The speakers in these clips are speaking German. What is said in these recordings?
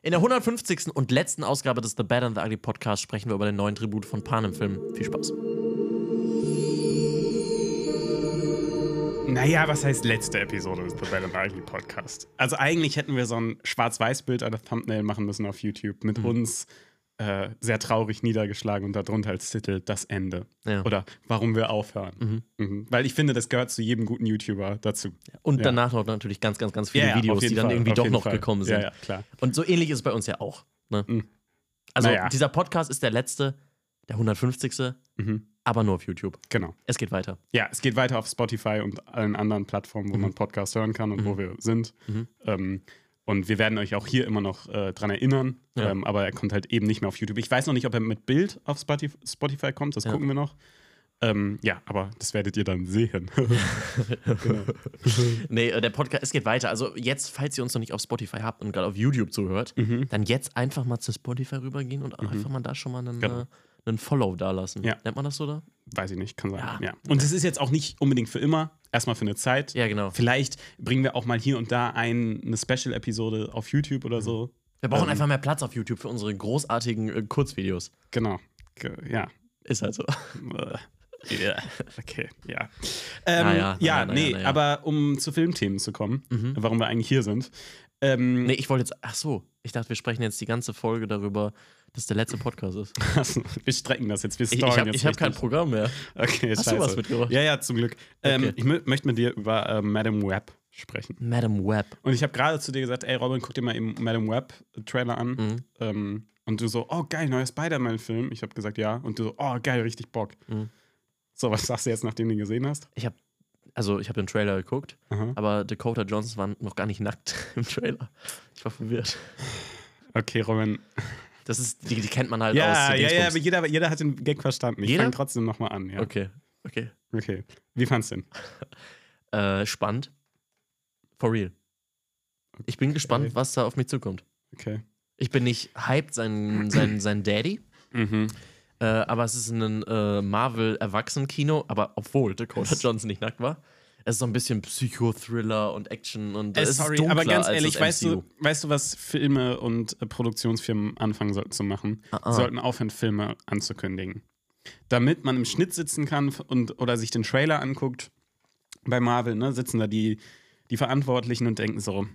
In der 150. und letzten Ausgabe des The Bad and the Ugly Podcast sprechen wir über den neuen Tribut von Panem-Film. Viel Spaß. Naja, was heißt letzte Episode des The Bad and the Ugly Podcast? Also eigentlich hätten wir so ein Schwarz-Weiß-Bild an der Thumbnail machen müssen auf YouTube mit Mhm. uns äh, sehr traurig niedergeschlagen und darunter als Titel Das Ende. Ja. Oder Warum wir aufhören. Mhm. Weil ich finde, das gehört zu jedem guten YouTuber dazu. Und Ja. danach noch natürlich ganz, ganz, ganz viele Ja, Videos, die dann Fall, irgendwie auf doch noch Fall. gekommen sind. Ja, klar. Und so ähnlich ist es bei uns ja auch. Ne? Mhm. Also dieser Podcast ist der letzte, der 150. Mhm. aber nur auf YouTube. Genau. Es geht weiter. Ja, es geht weiter auf Spotify und allen anderen Plattformen, wo man Podcasts hören kann und wo wir sind. Mhm. Ähm, und wir werden euch auch hier immer noch äh, dran erinnern. Ja. Ähm, aber er kommt halt eben nicht mehr auf YouTube. Ich weiß noch nicht, ob er mit Bild auf Spotify, kommt. Das Ja. gucken wir noch. Ähm, ja, aber das werdet ihr dann sehen. genau. Nee, äh, der Podcast, es geht weiter. Also jetzt, falls ihr uns noch nicht auf Spotify habt und gerade auf YouTube zuhört, Mhm. dann jetzt einfach mal zu Spotify rübergehen und einfach mal da schon mal einen, Genau. äh, einen Follow da lassen. Ja. Nennt man das so da? Weiß ich nicht, kann sein. Ja. Ja. Und es ist jetzt auch nicht unbedingt für immer. Erstmal für eine Zeit. Ja, genau. Vielleicht bringen wir auch mal hier und da ein, eine Special-Episode auf YouTube oder so. Wir brauchen Ähm. einfach mehr Platz auf YouTube für unsere großartigen äh, Kurzvideos. Genau. Ge- Ja. Ist halt so. Ja, okay, ja. Ähm, Naja, ja, naja, nee, naja. aber um zu Filmthemen zu kommen, Mhm. warum wir eigentlich hier sind. Ähm, Nee, ich wollte jetzt. Ach so, ich dachte, wir sprechen jetzt die ganze Folge darüber, dass der letzte Podcast ist. wir strecken das jetzt, wir Ich, ich habe jetzt ich hab kein. Programm mehr. Okay, Hast du scheiße. was mitgebracht? Ja, ja, zum Glück. Ähm, Okay. Ich mö- möchte mit dir über äh, Madame Web sprechen. Madam Web. Und ich habe gerade zu dir gesagt, ey Robin, guck dir mal eben Madame Web Trailer an. Mhm. Ähm, und du so, oh geil, neuer Spider-Man-Film. Ich habe gesagt, ja. Und du so, oh geil, richtig Bock. Mhm. So, was sagst du jetzt, nachdem du ihn gesehen hast? Ich habe also ich habe den Trailer geguckt, Aha. aber Dakota Johnson war noch gar nicht nackt im Trailer. Ich war verwirrt. Okay, Robin. Das ist, die, die kennt man halt aus. Ja, die ja, ja, aber jeder, jeder hat den Gag verstanden. Ich Jeder? fange trotzdem nochmal an. Ja. Okay, okay. Okay. Wie fandst du den? Äh, spannend. For real. Ich bin gespannt, was da auf mich zukommt. Okay. Ich bin nicht hyped, sein, sein, sein Daddy. Mhm. Äh, aber es ist ein äh, Marvel-Erwachsenen-Kino, aber obwohl Dakota Johnson nicht nackt war. Es ist so ein bisschen Psychothriller und Action und Äh, es sorry, ist dunkler aber ganz ehrlich, weißt du, weißt du, was Filme und äh, Produktionsfirmen anfangen sollten zu machen? Ah, ah. Sollten aufhören, Filme anzukündigen. Damit man im Schnitt sitzen kann und, oder sich den Trailer anguckt. Bei Marvel, ne, sitzen da die, die Verantwortlichen und denken so: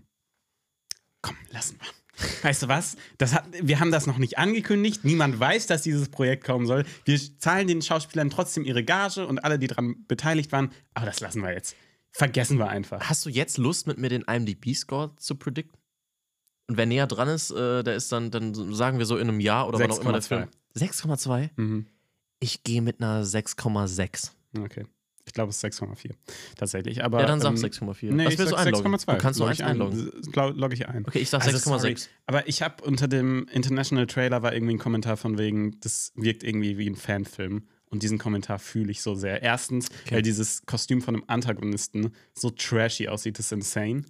Komm, lassen wir. Weißt du was? Das hat, wir haben das noch nicht angekündigt. Niemand weiß, dass dieses Projekt kommen soll. Wir zahlen den Schauspielern trotzdem ihre Gage und alle, die daran beteiligt waren. Aber das lassen wir jetzt. Vergessen wir einfach. Hast du jetzt Lust, mit mir den IMDb-Score zu predikten? Und wer näher dran ist, äh, der ist dann, dann sagen wir so in einem Jahr oder wann auch immer der 6,2. Film. 6,2? Mhm. Ich gehe mit einer 6,6. Okay. Ich glaube, es ist 6,4. Tatsächlich. Aber, Ja, dann sag ähm, 6,4. Nee, Was ich willst du sag einloggen? 6,2. Du kannst nur eins ein. einloggen. Log, log ich ein. Okay, ich sag Also, 6,6. sorry, Aber ich habe unter dem International Trailer war irgendwie ein Kommentar von wegen, das wirkt irgendwie wie ein Fanfilm. Und diesen Kommentar fühle ich so sehr. Erstens, Okay. weil dieses Kostüm von einem Antagonisten so trashy aussieht, das ist insane.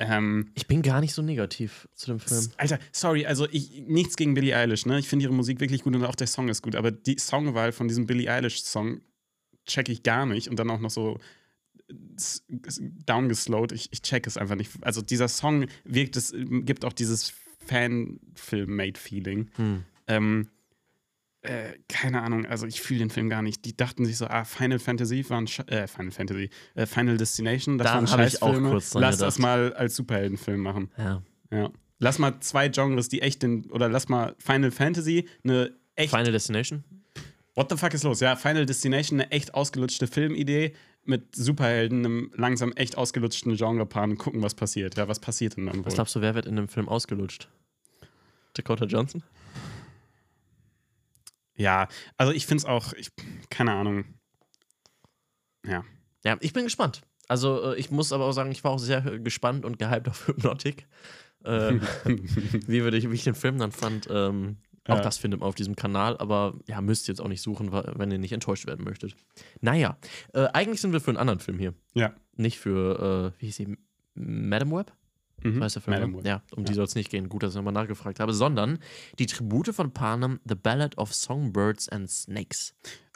Ähm, Ich bin gar nicht so negativ zu dem Film. Alter, sorry, also ich, nichts gegen Billie Eilish, ne? Ich finde ihre Musik wirklich gut und auch der Song ist gut, aber die Songwahl von diesem Billie Eilish-Song check ich gar nicht und dann auch noch so downgeslowed. Ich, ich check es einfach nicht. Also dieser Song wirkt, es gibt auch dieses Fanfilm-Made-Feeling. Hm. Ähm, äh, keine Ahnung, also ich fühle den Film gar nicht. Die dachten sich so, ah, Final Fantasy war ein Sch äh, Final Fantasy, äh, Final Destination, das Da waren Scheißfilme. Lass das gedacht. mal als Superheldenfilm machen. Ja. Ja. Lass mal zwei Genres, die echt den, oder lass mal Final Fantasy, eine echt, Final Destination? What the fuck ist los? Ja, Final Destination, eine echt ausgelutschte Filmidee mit Superhelden, einem langsam echt ausgelutschten Genrepaar und gucken, was passiert. Ja, was passiert denn dann Was wohl? glaubst du, wer wird in dem Film ausgelutscht? Dakota Johnson? Ja, also ich finde es auch, ich, keine Ahnung. Ja. Ja, ich bin gespannt. Also, äh, ich muss aber auch sagen, ich war auch sehr gespannt und gehypt auf Hypnotic. Äh, wie, würde ich, wie ich den Film dann fand. Ähm, auch Ja. das findet man auf diesem Kanal, aber ja, müsst ihr jetzt auch nicht suchen, wenn ihr nicht enttäuscht werden möchtet. Naja, äh, eigentlich sind wir für einen anderen Film hier. Ja. Nicht für, äh, wie hieß sie, Madam Web? Mhm. Weißt du, Film, Madam ne? Web. Ja, um die Ja. soll es nicht gehen. Gut, dass ich nochmal nachgefragt habe. Sondern die Tribute von Panem, The Ballad of Songbirds and Snakes.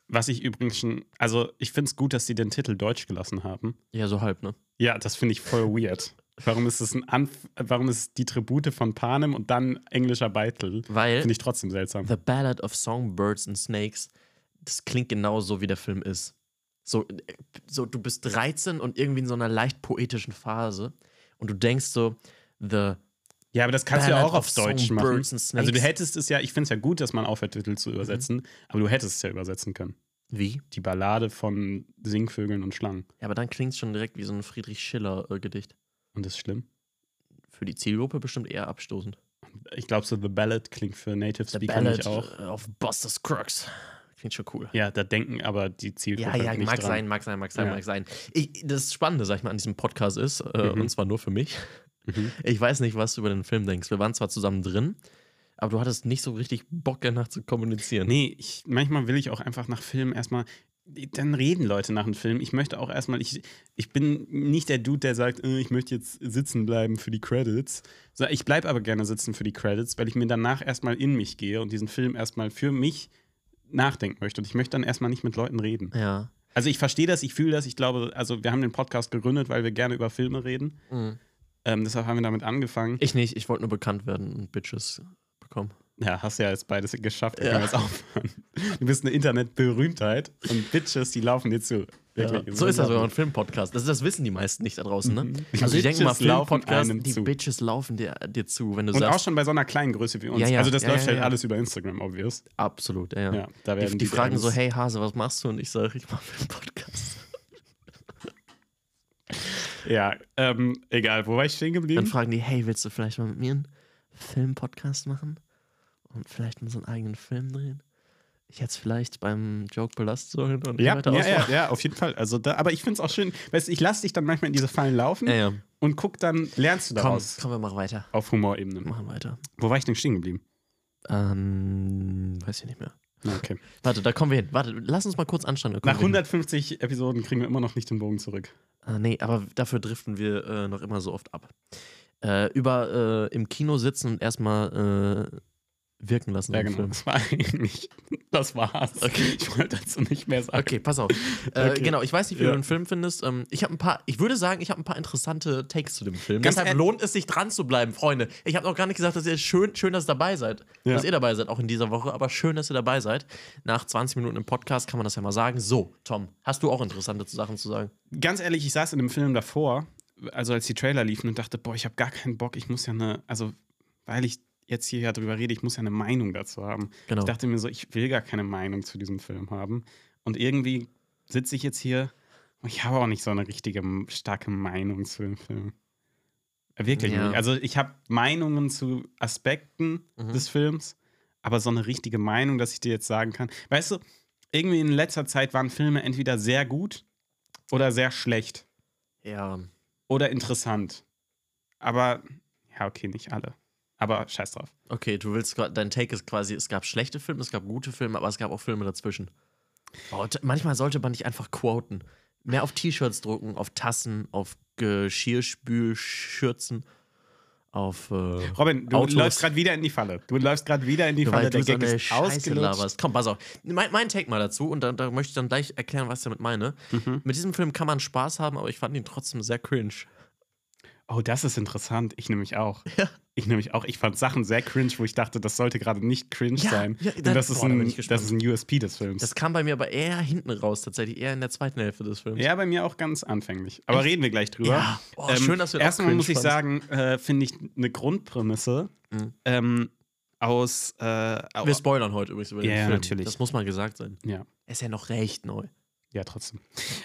Was ich übrigens schon, also ich finde es gut, dass sie den Titel deutsch gelassen haben. Ja, so halb, ne? Ja, das finde ich voll weird. Warum ist es ein Anf warum ist die Tribute von Panem und dann englischer Beitel? Weil Finde ich trotzdem seltsam. The Ballad of Songbirds and Snakes, das klingt genauso, wie der Film ist. So, äh, so, du bist 13 und irgendwie in so einer leicht poetischen Phase und du denkst so, The Ja, aber das kannst du ja Ballad auch auf Deutsch machen. Also du hättest es ja, ich finde es ja gut, dass man aufhört, Titel Mhm. zu übersetzen, aber du hättest es ja übersetzen können. Wie? Die Ballade von Singvögeln und Schlangen. Ja, aber dann klingt es schon direkt wie so ein Friedrich Schiller-Gedicht. Und das ist schlimm. Für die Zielgruppe bestimmt eher abstoßend. Ich glaube, so The Ballad klingt für Native The Speaker Ballad nicht auch. of Buster Scruggs. Klingt schon cool. Ja, da denken aber die Zielgruppe Ja, ja, nicht mag dran. sein, mag sein, mag sein, Ja. mag sein. Ich, das Spannende, sag ich mal, an diesem Podcast ist, äh, Mhm. und zwar nur für mich, Mhm. ich weiß nicht, was du über den Film denkst. Wir waren zwar zusammen drin, aber du hattest nicht so richtig Bock, danach zu kommunizieren. Nee, ich, manchmal will ich auch einfach nach Filmen erstmal. Dann reden Leute nach einem Film. Ich möchte auch erstmal, ich, ich bin nicht der Dude, der sagt, äh, ich möchte jetzt sitzen bleiben für die Credits. Ich bleibe aber gerne sitzen für die Credits, weil ich mir danach erstmal in mich gehe und diesen Film erstmal für mich nachdenken möchte. Und ich möchte dann erstmal nicht mit Leuten reden. Ja. Also ich verstehe das, ich fühle das, ich glaube, also wir haben den Podcast gegründet, weil wir gerne über Filme reden. Mhm. Ähm, deshalb haben wir damit angefangen. Ich nicht, ich wollte nur bekannt werden und Bitches bekommen. Ja, hast ja jetzt beides geschafft. Wir Ja. können jetzt aufhören. Du bist eine Internetberühmtheit und Bitches, die laufen dir zu. Ja. So ist das sogar ein Filmpodcast. Das, das wissen die meisten nicht da draußen, ne? Die Also die denken mal, Bitches laufen Filmpodcast, die zu. Bitches laufen dir, dir zu, wenn du Und auch sagst. schon bei so einer kleinen Größe wie uns. Ja, ja. Also das läuft ja, halt alles über Instagram, obvious. Absolut, ja. ja. Da Die, werden die fragen so, hey Hase, was machst du? Und ich sage, ich mache Filmpodcast. Ja, ähm, egal. Wo war ich stehen Dann geblieben? fragen die, hey, willst du vielleicht mal mit mir einen Filmpodcast machen? Und vielleicht mal so einen eigenen Film drehen? Ich hätte es vielleicht beim Joke belassen sollen und Ja, weiter ja, ja, ja, auf jeden Fall. Also da, aber ich finde es auch schön, weißt du, ich lasse dich dann manchmal in diese Fallen laufen Ja, ja. und guck dann, lernst du Komm, daraus komm, wir machen weiter. auf Humorebene. Machen weiter. Wo war ich denn stehen geblieben? Ähm, weiß ich nicht mehr. Okay. Warte, da kommen wir hin. Warte, lass uns mal kurz anschauen. Nach wir hin. 150 Episoden kriegen wir immer noch nicht den Bogen zurück. Ah, nee, aber dafür driften wir äh, noch immer so oft ab. Äh, über äh, im Kino sitzen und erstmal äh, wirken lassen. Ja, genau. Film. Das war eigentlich, das war's. Okay. Ich wollte dazu nicht mehr sagen. Okay, pass auf. Äh, Okay. Genau, ich weiß nicht, wie Ja. du den Film findest. Ähm, ich habe ein paar, ich würde sagen, ich habe ein paar interessante Takes zu dem Film. Ganz Deshalb ehr- lohnt es sich dran zu bleiben, Freunde. Ich habe noch gar nicht gesagt, dass ihr schön, schön, dass ihr dabei seid. Ja. Dass ihr dabei seid, auch in dieser Woche, aber schön, dass ihr dabei seid. Nach 20 Minuten im Podcast kann man das ja mal sagen. So, Tom, hast du auch interessante Sachen zu sagen? Ganz ehrlich, ich saß in dem Film davor, also als die Trailer liefen und dachte, boah, ich habe gar keinen Bock, ich muss ja eine, also weil ich jetzt hier drüber rede, ich muss ja eine Meinung dazu haben. Genau. Ich dachte mir so, ich will gar keine Meinung zu diesem Film haben. Und irgendwie sitze ich jetzt hier und ich habe auch nicht so eine richtige starke Meinung zu dem Film. Äh, Wirklich Ja. nicht. Also ich habe Meinungen zu Aspekten Mhm. des Films, aber so eine richtige Meinung, dass ich dir jetzt sagen kann. Weißt du, irgendwie in letzter Zeit waren Filme entweder sehr gut oder sehr schlecht Ja. oder interessant. Aber, ja, okay, nicht alle. Aber scheiß drauf. Okay, du willst, dein Take ist quasi, es gab schlechte Filme, es gab gute Filme, aber es gab auch Filme dazwischen. Oh, manchmal sollte man nicht einfach quoten. Mehr auf T-Shirts drucken, auf Tassen, auf Geschirrspülschürzen, auf. Äh, Robin, du Autos. läufst gerade wieder in die Falle. Du läufst gerade wieder in die Falle. weil du Der so Gag ist ausgelutscht. Komm, pass auf. Mein, mein Take mal dazu und da, da möchte ich dann gleich erklären, was ich damit meine. Mhm. Mit diesem Film kann man Spaß haben, aber ich fand ihn trotzdem sehr cringe. Oh, das ist interessant. Ich nämlich auch. Ja. Ich nämlich auch. Ich fand Sachen sehr cringe, wo ich dachte, das sollte gerade nicht cringe Ja, sein. ja, Und das, ist boah, ein, das ist ein USP des Films. Das kam bei mir aber eher hinten raus, tatsächlich, eher in der zweiten Hälfte des Films. ja, bei mir auch ganz anfänglich. Aber Echt? reden wir gleich drüber. Ja. Oh, schön, dass wir Erstmal muss ich sagen, äh, finde ich eine Grundprämisse Mhm. ähm, aus. Äh, Wir spoilern heute übrigens über den Ja, ja, Film. natürlich. Das muss mal gesagt sein. ja. Er ist ja noch recht neu. Ja, trotzdem.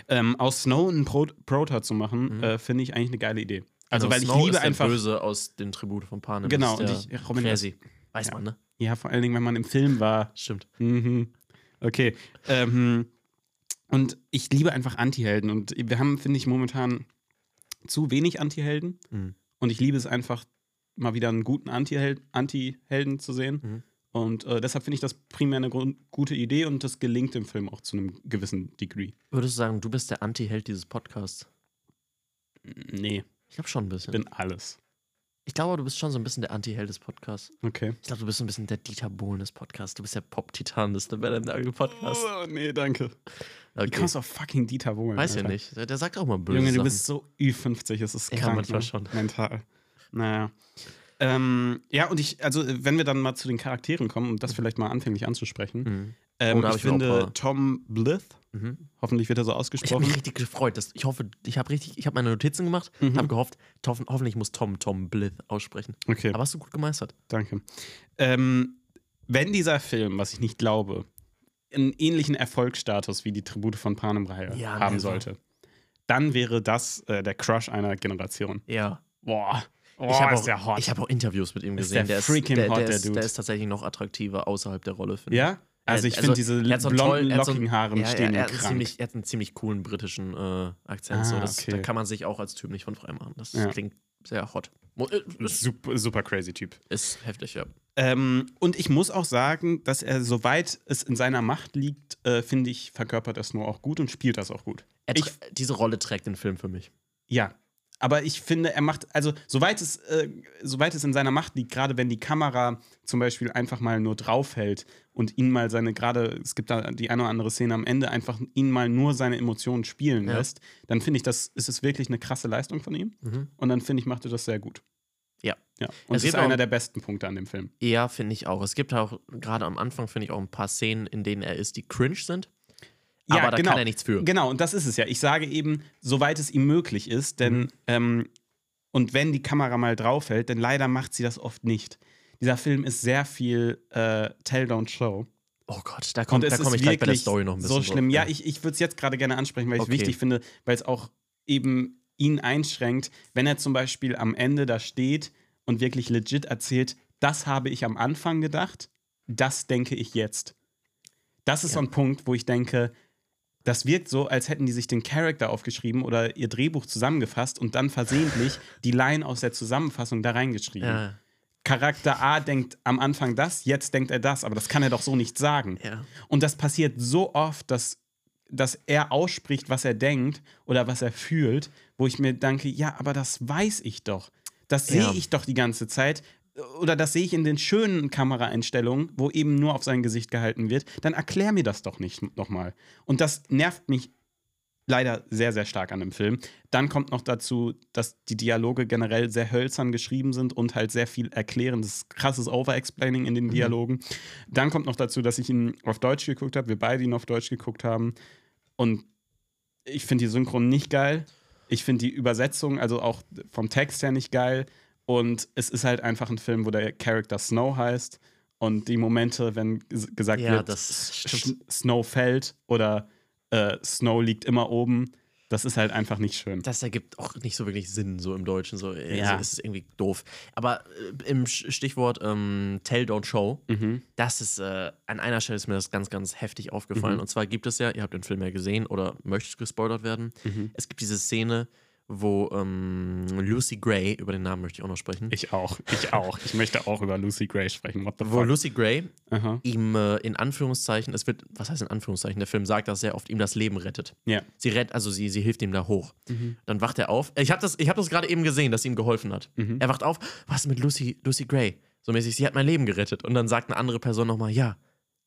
Ähm, aus Snow einen Pro Prota zu machen, Mhm. äh, finde ich eigentlich eine geile Idee. Also, Genau, weil ich Snow liebe ist der einfach. Böse aus den Tribute von Panem. Genau, Das und ist ich- der Robin, Präsi. Weiß ja. man, ne? Ja, vor allen Dingen, wenn man im Film war. Stimmt. Mhm. Okay. Ähm, und ich liebe einfach Antihelden. Und wir haben, finde ich, momentan zu wenig Antihelden. Mhm. Und ich liebe es einfach, mal wieder einen guten Antiheld Antihelden zu sehen. Mhm. Und äh, deshalb finde ich das primär eine gute Idee und das gelingt im Film auch zu einem gewissen Degree. Würdest du sagen, du bist der Anti-Held dieses Podcasts? Nee, Ich glaube schon ein ich bisschen. bin alles. Ich glaube, du bist schon so ein bisschen der Anti-Held des Podcasts. Okay. Ich glaube, du bist so ein bisschen der Dieter Bohlen des Podcasts. Du bist der Pop-Titan des Podcast. Oh, nee, danke. Okay. kommst du auf fucking Dieter Bohlen? Weiß ja Alter? nicht. Der, sagt auch mal böse Junge, du bist so Ü50, es ist Ja, krank. manchmal ne? schon. Mental. Naja. Ähm, ja, und ich, also wenn wir dann mal zu den Charakteren kommen, um das vielleicht mal anfänglich anzusprechen. Mhm. Ähm, Oh, ich ich auch finde. Tom Blyth, Mhm. hoffentlich wird er so Ich habe ausgesprochen. mich richtig gefreut. Dass, ich hoffe, ich habe richtig, ich habe meine Notizen gemacht, Mhm. habe gehofft, hoff, hoffentlich muss Tom Tom Blith aussprechen. Okay, Aber hast du gut gemeistert. danke. Ähm, wenn dieser Film, was ich nicht glaube, einen ähnlichen Erfolgsstatus wie die Tribute von Panem-Reihe Ja, haben sollte, dann wäre das äh, der Crush einer Generation. Ja. Boah. Oh, ich habe auch, der hab auch Interviews mit ihm Ist gesehen. der ist, freaking der, hot, der, der ist, Dude. der ist tatsächlich noch attraktiver außerhalb der Rolle, finde ich. ja? Also ich finde diese blonden, tollen- lockigen Haaren ja, stehen er, er, ihm hat einen krank. ziemlich, er hat einen ziemlich coolen britischen äh, Akzent. Ah, so. das, okay. Da kann man sich auch als Typ nicht von frei machen. Das Ja. klingt sehr hot. Äh, Super, super crazy Typ. ist heftig, ja. Ähm, und ich muss auch sagen, dass er, soweit es in seiner Macht liegt, äh, finde ich, verkörpert das nur auch gut und spielt das auch gut. Ich- diese Rolle trägt den Film für mich. Ja. Aber ich finde, er macht, also soweit es, äh, soweit es in seiner Macht liegt, gerade wenn die Kamera zum Beispiel einfach mal nur draufhält und ihn mal seine, gerade, es gibt da die eine oder andere Szene am Ende, einfach ihn mal nur seine Emotionen spielen Ja. lässt, dann finde ich, das ist es wirklich eine krasse Leistung von ihm. Mhm. Und dann finde ich, macht er das sehr gut. Ja. Ja. Und Es das ist gibt auch- einer der besten Punkte an dem Film. Ja, finde ich auch. Es gibt auch, gerade am Anfang, finde ich auch ein paar Szenen, in denen er ist, die cringe sind. Ja, aber da genau. kann er nichts für. Genau, und das ist es ja. Ich sage eben, soweit es ihm möglich ist, denn Mhm. ähm, und wenn die Kamera mal draufhält, denn leider macht sie das oft nicht. Dieser Film ist sehr viel äh, Tell, Don't Show. Oh Gott, da komme ist ich gleich bei der Story noch ein bisschen so schlimm. drauf. Ja, ich, ich würde es jetzt gerade gerne ansprechen, weil ich es Okay. wichtig finde, weil es auch eben ihn einschränkt, wenn er zum Beispiel am Ende da steht und wirklich legit erzählt, das habe ich am Anfang gedacht, das denke ich jetzt. Das ist so Ja. ein Punkt, wo ich denke, das wirkt so, als hätten die sich den Charakter aufgeschrieben oder ihr Drehbuch zusammengefasst und dann versehentlich die Line aus der Zusammenfassung da reingeschrieben. Ja, Charakter A denkt am Anfang das, jetzt denkt er das, aber das kann er doch so nicht sagen. ja. Und das passiert so oft, dass, dass er ausspricht, was er denkt oder was er fühlt, wo ich mir denke, ja, aber das weiß ich doch. Das sehe Ja. ich doch die ganze Zeit. Oder das sehe ich in den schönen Kameraeinstellungen, wo eben nur auf sein Gesicht gehalten wird. Dann erklär mir das doch nicht nochmal. Und das nervt mich leider sehr, sehr stark an dem Film. Dann kommt noch dazu, dass die Dialoge generell sehr hölzern geschrieben sind und halt sehr viel erklärendes, krasses Overexplaining in den Dialogen. Dann kommt noch dazu, dass ich ihn auf Deutsch geguckt habe, wir beide ihn auf Deutsch geguckt haben. Und ich finde die Synchron nicht geil. Ich finde die Übersetzung, also auch vom Text her nicht geil. Und es ist halt einfach ein Film, wo der Charakter Snow heißt. Und die Momente, wenn ges- gesagt Ja, wird. Snow fällt oder äh, Snow liegt immer oben, das ist halt einfach nicht schön. Das ergibt auch nicht so wirklich Sinn, so im Deutschen. So, äh, Ja. so ist es irgendwie doof. Aber äh, im Stichwort ähm, Tell, Don't Show, Mhm. das ist, äh, an einer Stelle ist mir das ganz, ganz heftig aufgefallen. Mhm. Und zwar gibt es ja, ihr habt den Film ja gesehen oder möchtet gespoilert werden, Mhm. es gibt diese Szene, wo ähm, Lucy Gray, über den Namen möchte ich auch noch sprechen, Ich auch, ich auch. Ich möchte auch über Lucy Gray sprechen. What the wo fuck? Lucy Gray Aha. ihm äh, in Anführungszeichen, es wird, was heißt in Anführungszeichen, der Film sagt, dass er oft ihm das Leben rettet. Ja. Sie rettet, also sie, sie hilft ihm da hoch. Mhm. Dann wacht er auf. Ich habe das, ich hab das gerade eben gesehen, dass sie ihm geholfen hat. Mhm. Er wacht auf, was ist mit Lucy, Lucy Gray? So mäßig, sie hat mein Leben gerettet. Und dann sagt eine andere Person nochmal, ja,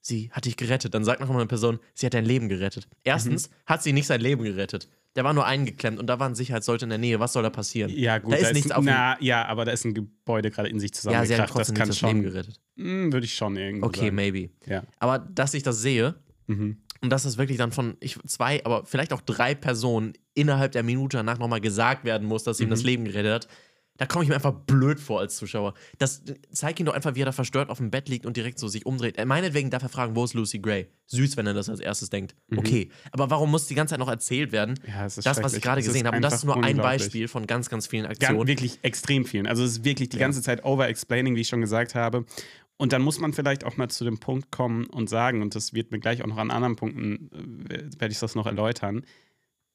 sie hat dich gerettet. Dann sagt noch mal eine Person, sie hat dein Leben gerettet. Erstens Mhm. hat sie nicht sein Leben gerettet. Der war nur eingeklemmt und da war ein Sicherheitssollte in der Nähe. Was soll da passieren? Ja, gut. Da ist nichts auf. Na, ja, aber da ist ein Gebäude gerade in sich Ja, zusammengekracht. das kann nicht das Leben schon. gerettet. Hm, Würde ich schon irgendwo Okay, sagen. maybe. Ja. Aber dass ich das sehe Mhm. und dass das wirklich dann von ich, zwei, aber vielleicht auch drei Personen innerhalb der Minute danach nochmal gesagt werden muss, dass sie ihm Mhm. das Leben gerettet hat, da komme ich mir einfach blöd vor als Zuschauer. Das zeig ihn doch einfach, wie er da verstört auf dem Bett liegt und direkt so sich umdreht. Er meinetwegen darf er fragen, wo ist Lucy Gray? Süß, wenn er das als erstes denkt. Okay. Aber warum muss die ganze Zeit noch erzählt werden? Mhm. Ja, ist das, was ich gerade gesehen habe. Und das ist nur ein. Beispiel von ganz, ganz vielen Ganz, Aktionen. wirklich extrem vielen. Also es ist wirklich die Ja. ganze Zeit over-explaining, wie ich schon gesagt habe. Und dann muss man vielleicht auch mal zu dem Punkt kommen und sagen, und das wird mir gleich auch noch an anderen Punkten, äh, werde ich das noch erläutern.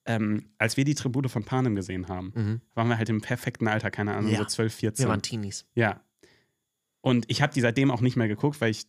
Ähm, als wir die Tribute von Panem gesehen haben, Mhm. waren wir halt im perfekten Alter, keine Ahnung, Ja. so 12, 14. Wir waren Teenies. Ja. Und ich habe die seitdem auch nicht mehr geguckt, weil ich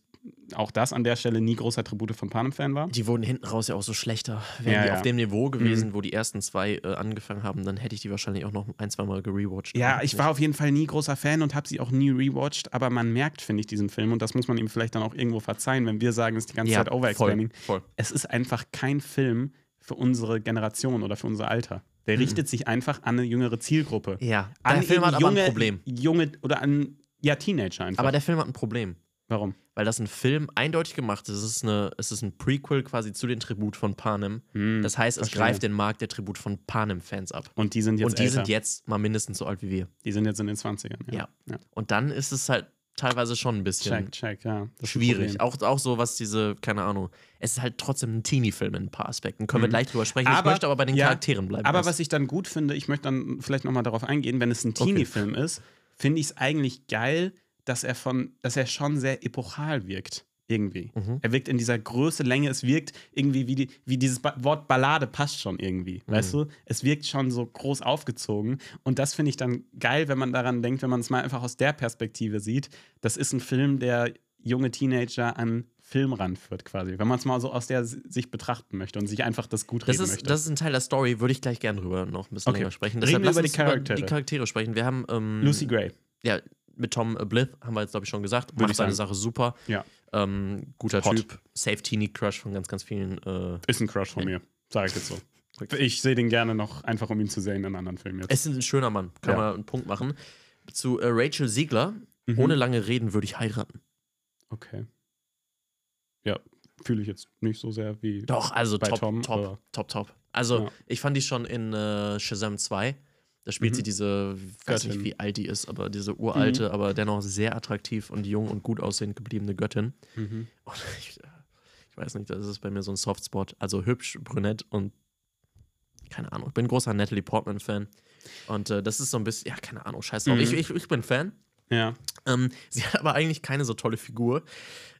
auch das an der Stelle nie großer Tribute von Panem-Fan war. Die wurden hinten raus ja auch so schlechter. Wären Ja, die ja. auf dem Niveau gewesen, wo die ersten zwei äh, angefangen haben, dann hätte ich die wahrscheinlich auch noch ein, zwei Mal gerewatcht. Ja, ich war auf jeden Fall nie großer Fan und habe sie auch nie rewatcht, aber man merkt, finde ich, diesen Film und das muss man ihm vielleicht dann auch irgendwo verzeihen, wenn wir sagen, es ist die ganze ja, Zeit Overexplaining. Voll, voll. Es ist einfach kein Film für unsere Generation oder für unser Alter. Der richtet sich einfach an eine jüngere Zielgruppe. Ja, An der Film hat junge, ein Problem. Junge oder an ja, Teenager einfach. Aber der Film hat ein Problem. Warum? Weil das ein Film eindeutig gemacht ist. Es ist, eine, es ist ein Prequel quasi zu den Tribut von Panem. Hm, Das heißt, es verstehe. greift den Markt der Tribut von Panem-Fans ab. Und die sind jetzt Und die älter. sind jetzt mal mindestens so alt wie wir. die sind jetzt in den 20ern. Ja. Ja. ja. Und dann ist es halt teilweise schon ein bisschen Check, check, ja. Schwierig. Auch, auch so, was diese, keine Ahnung, es ist halt trotzdem ein Teenie-Film in ein paar Aspekten. Können wir Mhm. gleich drüber sprechen. ich Aber- möchte aber bei den ja, Charakteren bleiben. Aber erst. was ich dann gut finde, ich möchte dann vielleicht nochmal darauf eingehen, wenn es ein Teenie-Film ist, finde ich es eigentlich geil, dass er von, dass er schon sehr epochal wirkt. Irgendwie. Mhm. Er wirkt in dieser Größe, Länge, es wirkt irgendwie wie, die, wie dieses ba Wort Ballade passt schon irgendwie. Mhm. Weißt du? Es wirkt schon so groß aufgezogen. Und das finde ich dann geil, wenn man daran denkt, wenn man es mal einfach aus der Perspektive sieht. Das ist ein Film, der junge Teenager an Film ranführt, quasi. Wenn man es mal so aus der Sicht betrachten möchte und sich einfach das gut das reden ist, möchte. das ist ein Teil der Story, würde ich gleich gerne drüber noch ein bisschen Okay. länger sprechen. Reden wir über die Charaktere. die Charaktere sprechen. Wir haben ähm, Lucy Gray. ja, mit Tom Blyth, haben wir jetzt, glaube ich, schon gesagt, Würde macht ich seine. Sache super. Ja. Ähm, guter Hot. Typ. Safe Teenie Crush von ganz, ganz vielen. Äh, Ist ein Crush von mir, sage ich jetzt so. Ich sehe den gerne noch, einfach um ihn zu sehen in anderen Filmen jetzt. es ist ein schöner Mann, kann Ja. man einen Punkt machen. Zu äh, Rachel Siegler, Mhm. ohne lange reden würde ich heiraten. Okay. Ja, fühle ich jetzt nicht so sehr wie. Doch, also Bei top, Tom, top, top, top. Also, Ja. ich fand die schon in äh, Shazam 2. Da spielt Mhm. sie diese, ich weiß nicht, wie alt die ist, aber diese uralte, aber dennoch sehr attraktiv und jung und gut aussehend gebliebene Göttin. Mhm. Und ich, ich weiß nicht, das ist bei mir so ein Softspot. Also hübsch, brünett und keine Ahnung. Ich bin großer Natalie Portman-Fan. Und äh, das ist so ein bisschen, ja, keine Ahnung, scheiß drauf. Mhm. Ich, ich, ich bin Fan. Ja. Ähm, sie hat aber eigentlich keine so tolle Figur.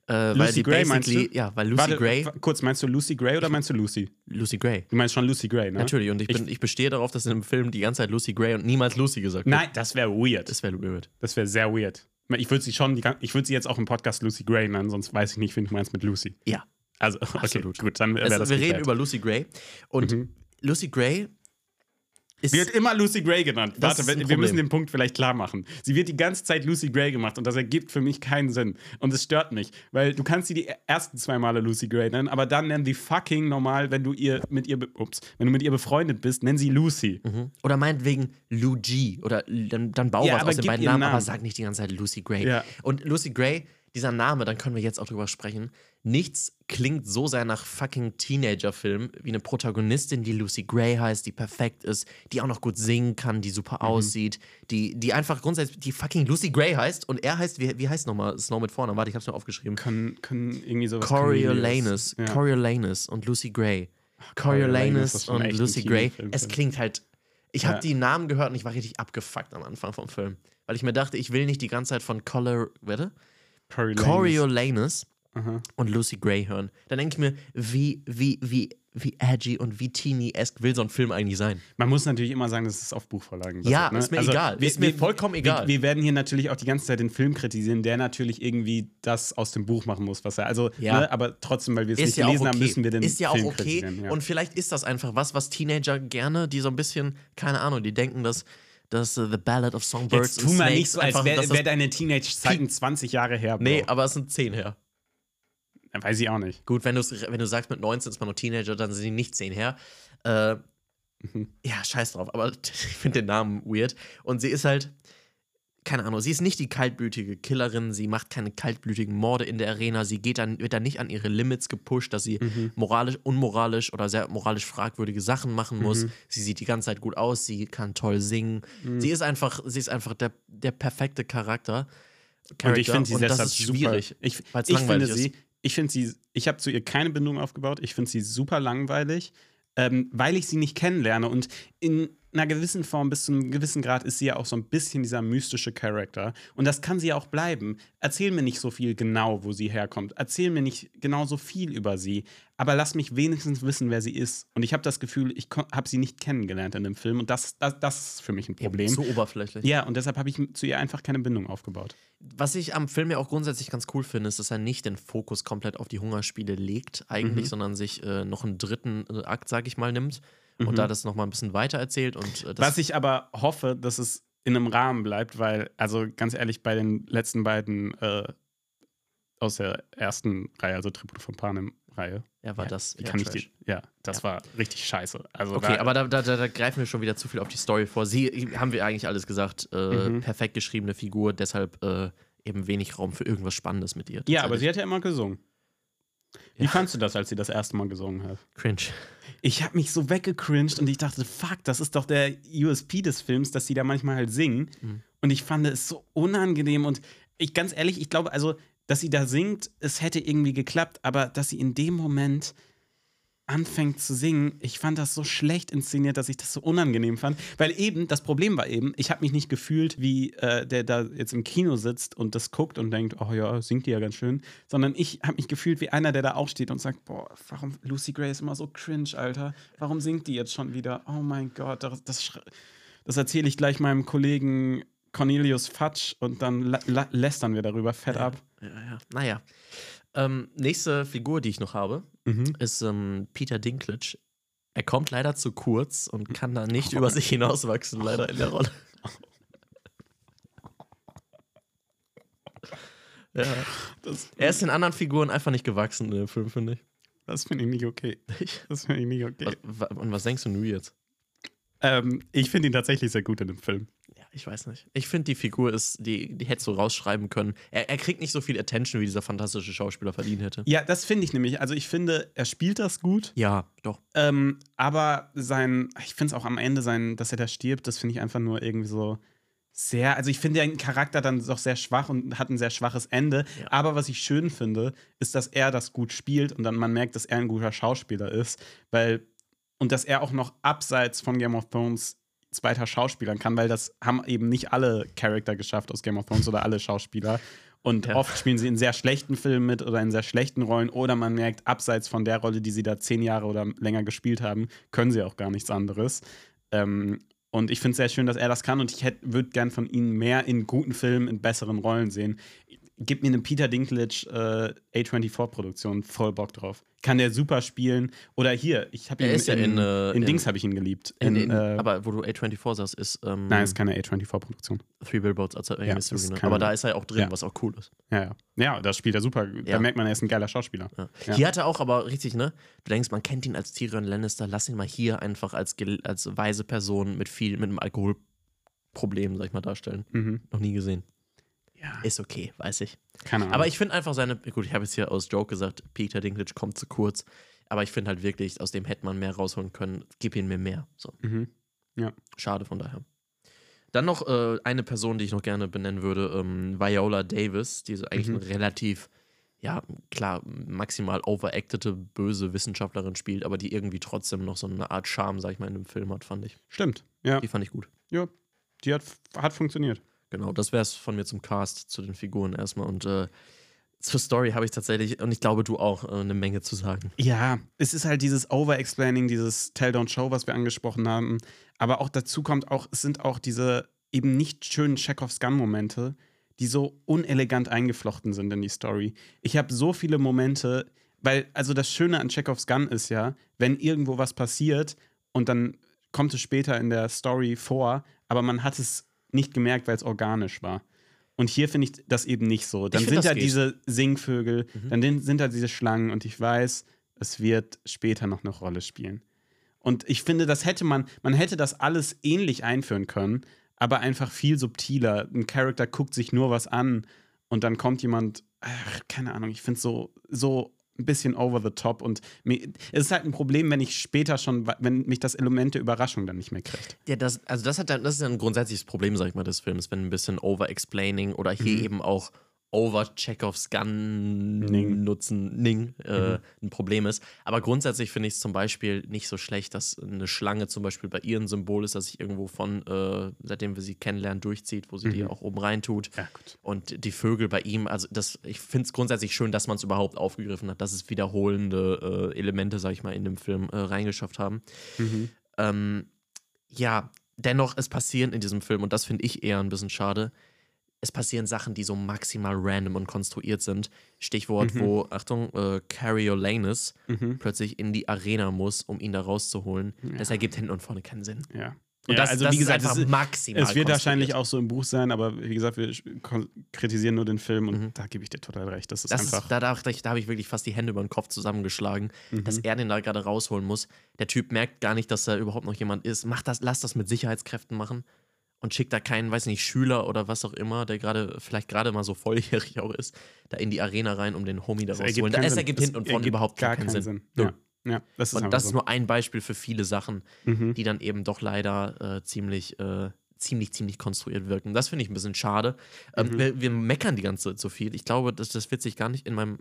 Äh, weil Lucy die Gray, meinst du? ja, weil Lucy Warte, Gray, kurz, meinst du Lucy Gray oder meinst du Lucy? Lucy Gray. Du meinst schon Lucy Gray, ne? Natürlich, und ich, bin, ich bestehe darauf, dass in dem Film die ganze Zeit Lucy Gray und niemals Lucy gesagt wird. Nein, das wäre weird. Das wäre weird. Das wäre sehr weird. Ich würde sie schon, ich würde sie jetzt auch im Podcast Lucy Gray nennen, sonst weiß ich nicht, wen du meinst mit Lucy. Ja. Also, okay, Absolut. gut, dann wäre Es, das wir reden geklärt. über Lucy Gray. Und Mhm. Lucy Gray ist. Sie wird immer Lucy Gray genannt. Warte, wir, müssen den Punkt vielleicht klar machen. Sie wird die ganze Zeit Lucy Gray gemacht und das ergibt für mich keinen Sinn. Und es stört mich, weil du kannst sie die ersten zwei Male Lucy Gray nennen, aber dann nenn sie fucking normal, wenn du ihr mit ihr, ups, wenn du mit ihr befreundet bist, nenn sie Lucy. Mhm. Oder meinetwegen G. Oder dann, dann bau Ja, was aus den beiden ihren Namen, aber Namen. sag nicht die ganze Zeit Lucy Gray. Ja. Und Lucy Gray, dieser Name, dann können wir jetzt auch drüber sprechen. Nichts klingt so sehr nach fucking Teenager-Film wie eine Protagonistin, die Lucy Gray heißt, die perfekt ist, die auch noch gut singen kann, die super Mhm. aussieht, die, die einfach grundsätzlich, die fucking Lucy Gray heißt und er heißt, wie, wie heißt nochmal Snow mit vorne? Warte, ich hab's mir aufgeschrieben. Können, können irgendwie sowas. Coriolanus, Ja. Coriolanus und Lucy Gray. Coriolanus und Lucy Gray. Es klingt halt. Ich habe Ja. die Namen gehört und ich war richtig abgefuckt am Anfang vom Film. Weil ich mir dachte, ich will nicht die ganze Zeit von Color, warte? Coriolanus. Aha. und Lucy Gray hören. Dann denke ich mir, wie, wie, wie, wie edgy und wie teeny-esque will so ein Film eigentlich sein? Man muss natürlich immer sagen, dass es auf Buchvorlagen Ja, basiert, ne? ist mir egal. Ist mir vollkommen egal. Wir, wir werden hier natürlich auch die ganze Zeit den Film kritisieren, der natürlich irgendwie das aus dem Buch machen muss, was er. Also, Ja. ne, aber trotzdem, weil wir es Ist nicht ja auch gelesen okay. haben, müssen wir den ist ja auch Film okay. kritisieren. Ja. Und vielleicht ist das einfach was, was Teenager gerne, die so ein bisschen, keine Ahnung, die denken, dass, dass äh, The Ballad of Songbirds Jetzt tu mal nicht so, als wäre wär deine Teenage-Zeiten 20 Jahre her. Bro. Nee, aber es sind zehn her. Weiß ich auch nicht. Gut, wenn, wenn du sagst, mit 19 ist man noch Teenager, dann sind die nicht 10 her. Äh, Mhm. Ja, scheiß drauf, aber ich finde den Namen weird. Und sie ist halt, keine Ahnung, sie ist nicht die kaltblütige Killerin, sie macht keine kaltblütigen Morde in der Arena, sie geht dann, wird dann nicht an ihre Limits gepusht, dass sie Mhm. moralisch, unmoralisch oder sehr moralisch fragwürdige Sachen machen muss. Mhm. Sie sieht die ganze Zeit gut aus, sie kann toll singen. Sie ist einfach, sie ist einfach der, der perfekte Charakter. Und ich Charakter. finde sie deshalb schwierig. Ich, ich finde sie, ich finde sie, ich habe zu ihr keine Bindung aufgebaut. Ich finde sie super langweilig, ähm, weil ich sie nicht kennenlerne. Und in einer gewissen Form, bis zu einem gewissen Grad, ist sie ja auch so ein bisschen dieser mystische Charakter. Und das kann sie ja auch bleiben. Erzähl mir nicht so viel genau, wo sie herkommt. Erzähl mir nicht genau so viel über sie. Aber lass mich wenigstens wissen, wer sie ist. Und ich habe das Gefühl, ich habe sie nicht kennengelernt in dem Film. Und das, das, das ist für mich ein Problem. So oberflächlich. Ja, und deshalb habe ich zu ihr einfach keine Bindung aufgebaut. Was ich am Film ja auch grundsätzlich ganz cool finde, ist, dass er nicht den Fokus komplett auf die Hungerspiele legt, eigentlich, Mhm. sondern sich äh, noch einen dritten äh, Akt, sag ich mal, nimmt Mhm. und da das nochmal ein bisschen weiter erzählt. Und äh, Was ich aber hoffe, dass es in einem Rahmen bleibt, weil, also ganz ehrlich, bei den letzten beiden äh, aus der ersten Reihe, also Tribute von Panem-Reihe, ja, war ja, das. kann ich die, ja, das Ja. war richtig scheiße. Also Okay, da, aber da, da, da, greifen wir schon wieder zu viel auf die Story vor. Sie haben wir eigentlich alles gesagt. Äh, Mhm. Perfekt geschriebene Figur, deshalb äh, eben wenig Raum für irgendwas Spannendes mit ihr. ja, aber sie hat ja immer gesungen. Wie Ja. fandst du das, als sie das erste Mal gesungen hat? Cringe. Ich habe mich so weggecringed und ich dachte, fuck, das ist doch der USP des Films, dass sie da manchmal halt singen. Mhm. Und ich fand es so unangenehm und ich ganz ehrlich, ich glaube, also, dass sie da singt, es hätte irgendwie geklappt, aber dass sie in dem Moment anfängt zu singen, ich fand das so schlecht inszeniert, dass ich das so unangenehm fand. Weil eben, das Problem war eben, ich habe mich nicht gefühlt, wie äh, der da jetzt im Kino sitzt und das guckt und denkt, oh ja, singt die ja ganz schön, sondern ich habe mich gefühlt wie einer, der da aufsteht und sagt, boah, warum Lucy Gray ist immer so cringe, Alter. Warum singt die jetzt schon wieder? Oh mein Gott, das, das, das erzähle ich gleich meinem Kollegen Cornelius Fatsch und dann lästern wir darüber fett ab. Ja, ja. Naja. Ähm, nächste Figur, die ich noch habe, Mhm. ist ähm, Peter Dinklage. Er kommt leider zu kurz und kann da nicht über sich hinauswachsen, leider in der Rolle. ja. Das, Er ist den anderen Figuren einfach nicht gewachsen in dem Film, finde ich. das finde ich nicht okay. Das finde ich nicht okay. Was, und was denkst du nun jetzt? Ähm, ich finde ihn tatsächlich sehr gut in dem Film. Ich weiß nicht. Ich finde, die Figur ist, die, die hättest du rausschreiben können. Er, er kriegt nicht so viel Attention, wie dieser fantastische Schauspieler verdient hätte. Ja, das finde ich nämlich. Also ich finde, er spielt das gut. Ja, doch. Ähm, aber sein, ich finde es auch am Ende, sein, dass er da stirbt, das finde ich einfach nur irgendwie so sehr, also ich finde den Charakter dann doch sehr schwach und hat ein sehr schwaches Ende. Ja. Aber was ich schön finde, ist, dass er das gut spielt und dann man merkt, dass er ein guter Schauspieler ist, weil und dass er auch noch abseits von Game of Thrones zweiter Schauspielern kann, weil das haben eben nicht alle Charakter geschafft aus Game of Thrones oder alle Schauspieler. Und Ja. oft spielen sie in sehr schlechten Filmen mit oder in sehr schlechten Rollen oder man merkt, abseits von der Rolle, die sie da zehn Jahre oder länger gespielt haben, können sie auch gar nichts anderes. Ähm, und ich finde es sehr schön, dass er das kann und ich würde gern von ihm mehr in guten Filmen, in besseren Rollen sehen. Gib mir eine Peter Dinklage äh, A24-Produktion, voll Bock drauf. Kann der super spielen. Oder hier, ich habe ihn ist ja in, äh, in in- Dings habe ich ihn geliebt. In, In, in, äh, aber wo du A24 sagst, ist ähm, nein, ist keine A24-Produktion. Three Billboards Outside Ja, ist Ne? Aber da ist er auch drin, Ja. was auch cool ist. Ja, ja. Ja, das spielt er super. Da Ja. merkt man, er ist ein geiler Schauspieler. Hier hat er auch aber richtig, ne? Du denkst, man kennt ihn als Tyrion Lannister, lass ihn mal hier einfach als, als weise Person mit viel, mit einem Alkoholproblem, sag ich mal, darstellen. Mhm. Noch nie gesehen. Ja, Ist okay, weiß ich. keine Ahnung. Aber ich finde einfach seine, gut, ich habe jetzt hier aus Joke gesagt, Peter Dinklage kommt zu kurz. Aber ich finde halt wirklich, aus dem hätte man mehr rausholen können. Gib ihn mir mehr. So. mhm. Schade von daher. Dann noch äh, eine Person, die ich noch gerne benennen würde, ähm, Viola Davis, die so eigentlich Mhm. eine relativ, ja, klar, maximal overactete, böse Wissenschaftlerin spielt, aber die irgendwie trotzdem noch so eine Art Charme, sag ich mal, in dem Film hat, fand ich. Stimmt. Ja, Die fand ich gut. ja. Die hat, hat funktioniert. Genau, das wäre es von mir zum Cast, zu den Figuren erstmal. Und äh, zur Story habe ich tatsächlich, und ich glaube, du auch, äh, eine Menge zu sagen. Ja, es ist halt dieses Over-Explaining, dieses Tell, Don't Show, was wir angesprochen haben. Aber auch dazu kommt auch, es sind auch diese eben nicht schönen Chekhovs Gun-Momente, die so unelegant eingeflochten sind in die Story. Ich habe so viele Momente, weil, also das Schöne an Chekhovs Gun ist ja, wenn irgendwo was passiert und dann kommt es später in der Story vor, aber man hat es nicht gemerkt, weil es organisch war. Und hier finde ich das eben nicht so. Dann sind da geht. diese Singvögel, Mhm. dann sind da diese Schlangen und ich weiß, es wird später noch eine Rolle spielen. Und ich finde, das hätte man, man hätte das alles ähnlich einführen können, aber einfach viel subtiler. Ein Charakter guckt sich nur was an und dann kommt jemand, ach, keine Ahnung, ich finde es so, so ein bisschen over the top und mir, es ist halt ein Problem, wenn ich später schon, wenn mich das Element der Überraschung dann nicht mehr kriegt. Ja, das, also das, hat, dann- das ist ja ein grundsätzliches Problem, sag ich mal, des Films, wenn ein bisschen over-explaining oder hier Mhm. eben auch over Chekhovs Gun Ning. nutzen, Ning, äh, Mhm. ein Problem ist. Aber grundsätzlich finde ich es zum Beispiel nicht so schlecht, dass eine Schlange zum Beispiel bei ihr ein Symbol ist, dass sich irgendwo von, äh, seitdem wir sie kennenlernen, durchzieht, wo sie die Mhm. auch oben reintut. Ja, gut. Und die Vögel bei ihm, also das, ich finde es grundsätzlich schön, dass man es überhaupt aufgegriffen hat, dass es wiederholende äh, Elemente, sag ich mal, in dem Film äh, reingeschafft haben. Mhm. Ähm, ja, dennoch, es passieren in diesem Film, und das finde ich eher ein bisschen schade, es passieren Sachen, die so maximal random und konstruiert sind. Stichwort, Mhm. wo, Achtung, äh, Coriolanus Mhm. plötzlich in die Arena muss, um ihn da rauszuholen. Das Ja. ergibt hinten und vorne keinen Sinn. Ja. Und ja, das, also das wie gesagt, ist maximal es wird wahrscheinlich auch so im Buch sein, aber wie gesagt, wir kritisieren nur den Film und Mhm. da gebe ich dir total recht. Das ist Das einfach. ist, da ich, da habe ich wirklich fast die Hände über den Kopf zusammengeschlagen, Mhm. dass er den da gerade rausholen muss. Der Typ merkt gar nicht, dass da überhaupt noch jemand ist. Macht das, lass das mit Sicherheitskräften machen und schickt da keinen, weiß nicht, Schüler oder was auch immer, der gerade, vielleicht gerade mal so volljährig auch ist, da in die Arena rein, um den Homie da rauszuholen. keinen Es Sinn. ergibt Es hinten und vorne überhaupt gar keinen Sinn. Ja. ja, das ist Und das so. ist nur ein Beispiel für viele Sachen, Mhm. die dann eben doch leider äh, ziemlich, äh, ziemlich, ziemlich konstruiert wirken. Das finde ich ein bisschen schade. Ähm, Mhm. wir, wir meckern die ganze Zeit so viel. Ich glaube, das, das wird sich gar nicht in meinem.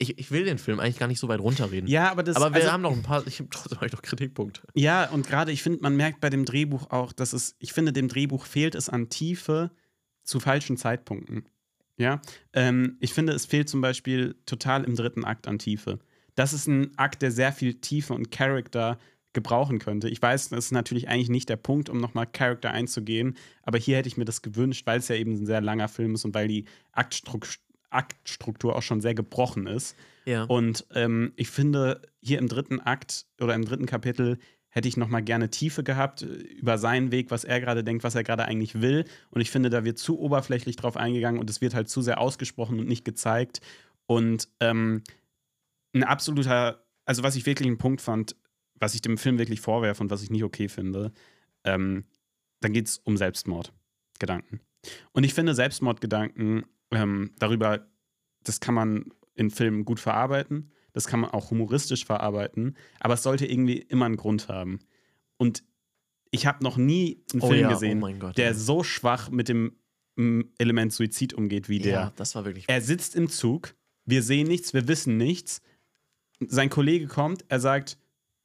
Ich, ich will den Film eigentlich gar nicht so weit runterreden. Ja, aber das aber wir also, haben noch ein paar. Ich habe trotzdem noch Kritikpunkte. Ja, und gerade ich finde, man merkt bei dem Drehbuch auch, dass es, ich finde, dem Drehbuch fehlt es an Tiefe zu falschen Zeitpunkten. Ja, ähm, ich finde, es fehlt zum Beispiel total im dritten Akt an Tiefe. Das ist ein Akt, der sehr viel Tiefe und Charakter gebrauchen könnte. Ich weiß, das ist natürlich eigentlich nicht der Punkt, um nochmal Charakter einzugehen, aber hier hätte ich mir das gewünscht, weil es ja eben ein sehr langer Film ist und weil die Aktstruk Aktstruktur auch schon sehr gebrochen ist. Ja. Und ähm, ich finde, hier im dritten Akt oder im dritten Kapitel hätte ich noch mal gerne Tiefe gehabt äh, über seinen Weg, was er gerade denkt, was er gerade eigentlich will. Und ich finde, da wird zu oberflächlich drauf eingegangen und es wird halt zu sehr ausgesprochen und nicht gezeigt. Und ähm, ein absoluter, also was ich wirklich einen Punkt fand, was ich dem Film wirklich vorwerfe und was ich nicht okay finde, ähm, dann geht es um Selbstmordgedanken. Und ich finde Selbstmordgedanken ähm, darüber, das kann man in Filmen gut verarbeiten, das kann man auch humoristisch verarbeiten, aber es sollte irgendwie immer einen Grund haben. Und ich habe noch nie einen Oh Film ja, oh gesehen, mein Gott, der ja. so schwach mit dem mm, Element Suizid umgeht wie der. ja, das war wirklich. Er sitzt im Zug, wir sehen nichts, wir wissen nichts. Sein Kollege kommt, er sagt,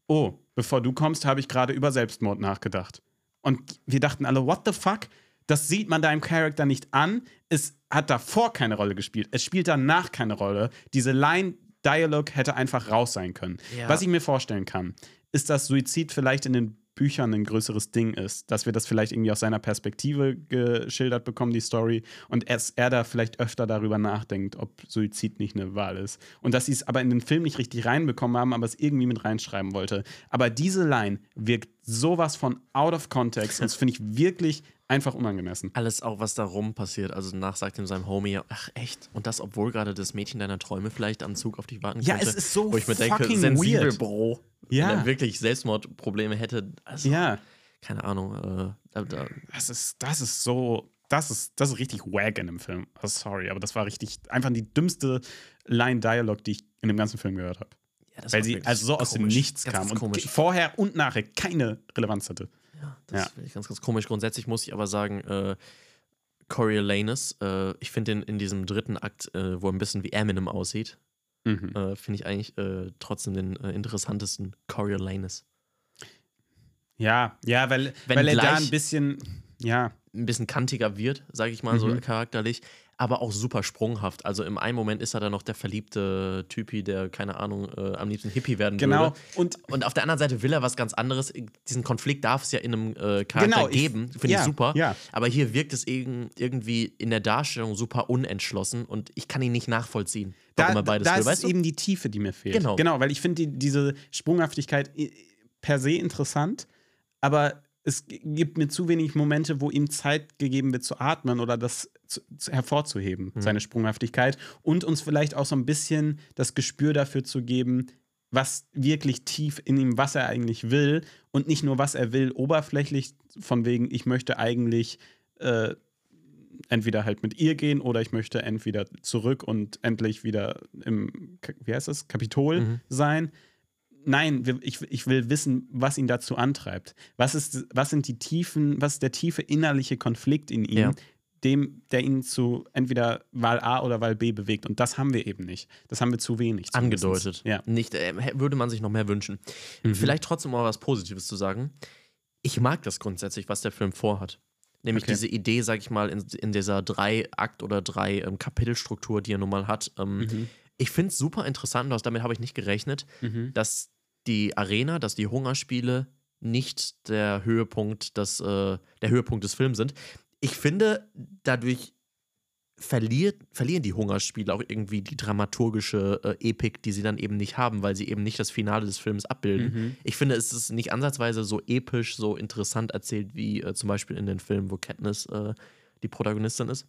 oh, bevor du kommst, habe ich gerade über Selbstmord nachgedacht. Und wir dachten alle, what the fuck? Das sieht man deinem Charakter nicht an. Es hat davor keine Rolle gespielt. Es spielt danach keine Rolle. Diese Line-Dialog hätte einfach raus sein können. Ja. Was ich mir vorstellen kann, ist, dass Suizid vielleicht in den Büchern ein größeres Ding ist, dass wir das vielleicht irgendwie aus seiner Perspektive geschildert bekommen, die Story, und er, er da vielleicht öfter darüber nachdenkt, ob Suizid nicht eine Wahl ist. Und dass sie es aber in den Film nicht richtig reinbekommen haben, aber es irgendwie mit reinschreiben wollte. Aber diese Line wirkt sowas von out of context und das finde ich wirklich einfach unangemessen. Alles auch, was da rum passiert. Also danach sagt ihm sein Homie, ja, ach echt? Und das, obwohl gerade das Mädchen deiner Träume vielleicht am Zug auf dich warten Ja, könnte. es ist so Wo ich mir denke, fucking sensibel, weird. Bro. Ja. Wenn er wirklich Selbstmordprobleme hätte. Also, Ja, keine Ahnung. Äh, da, da, das ist, das ist so, das ist, das ist richtig wack in dem Film. Oh, sorry, aber das war richtig, einfach die dümmste Line-Dialog, die ich in dem ganzen Film gehört habe. ja, das Weil sie also so aus dem komisch. Nichts Ganz, kam ganz und komisch. vorher und nachher keine Relevanz hatte. Ja, das Ja. ist wirklich ganz, ganz komisch. Grundsätzlich muss ich aber sagen, äh, Coriolanus, äh, ich finde den in diesem dritten Akt, äh, wo er ein bisschen wie Eminem aussieht, Mhm. äh, finde ich eigentlich äh, trotzdem den äh, interessantesten Coriolanus. Ja, ja, weil, Wenn weil er da ein bisschen, ja, Ein bisschen kantiger wird, sage ich mal so Mhm. charakterlich, aber auch super sprunghaft. Also im einen Moment ist er dann noch der verliebte Typi, der, keine Ahnung, äh, am liebsten Hippie werden genau. würde. Und Und auf der anderen Seite will er was ganz anderes. Diesen Konflikt darf es ja in einem äh, Charakter Genau, geben, finde ja, ich super. ja. Aber hier wirkt es irg- irgendwie in der Darstellung super unentschlossen und ich kann ihn nicht nachvollziehen, warum da, er beides da will. ist Weißt du? eben die Tiefe, die mir fehlt. Genau. Genau, weil ich finde die, diese Sprunghaftigkeit i- per se interessant, aber es gibt mir zu wenig Momente, wo ihm Zeit gegeben wird zu atmen oder das zu, zu, hervorzuheben, Mhm. seine Sprunghaftigkeit und uns vielleicht auch so ein bisschen das Gespür dafür zu geben, was wirklich tief in ihm, was er eigentlich will und nicht nur, was er will, oberflächlich, von wegen, ich möchte eigentlich äh, entweder halt mit ihr gehen oder ich möchte entweder zurück und endlich wieder im, wie heißt das, Kapitol Mhm. sein. Nein, ich, ich will wissen, was ihn dazu antreibt. Was, ist, was sind die tiefen, was ist der tiefe innerliche Konflikt in ihm, Ja. dem, der ihn zu entweder Wahl A oder Wahl B bewegt. Und das haben wir eben nicht. Das haben wir zu wenig. Angedeutet. Ja. Nicht, äh, würde man sich noch mehr wünschen. Mhm. Vielleicht trotzdem mal was Positives zu sagen. Ich mag das grundsätzlich, was der Film vorhat. Nämlich Okay. diese Idee, sag ich mal, in, in dieser Drei-Akt- oder Drei-Kapitelstruktur, die er nun mal hat. Ähm, Mhm. Ich finde es super interessant, damit habe ich nicht gerechnet, Mhm. dass die Arena, dass die Hungerspiele nicht der Höhepunkt, des, äh, der Höhepunkt des Films sind. ich finde, dadurch verliert, verlieren die Hungerspiele auch irgendwie die dramaturgische äh, Epik, die sie dann eben nicht haben, weil sie eben nicht das Finale des Films abbilden. Mhm. Ich finde, es ist nicht ansatzweise so episch, so interessant erzählt wie äh, zum Beispiel in den Filmen, wo Katniss äh, die Protagonistin ist.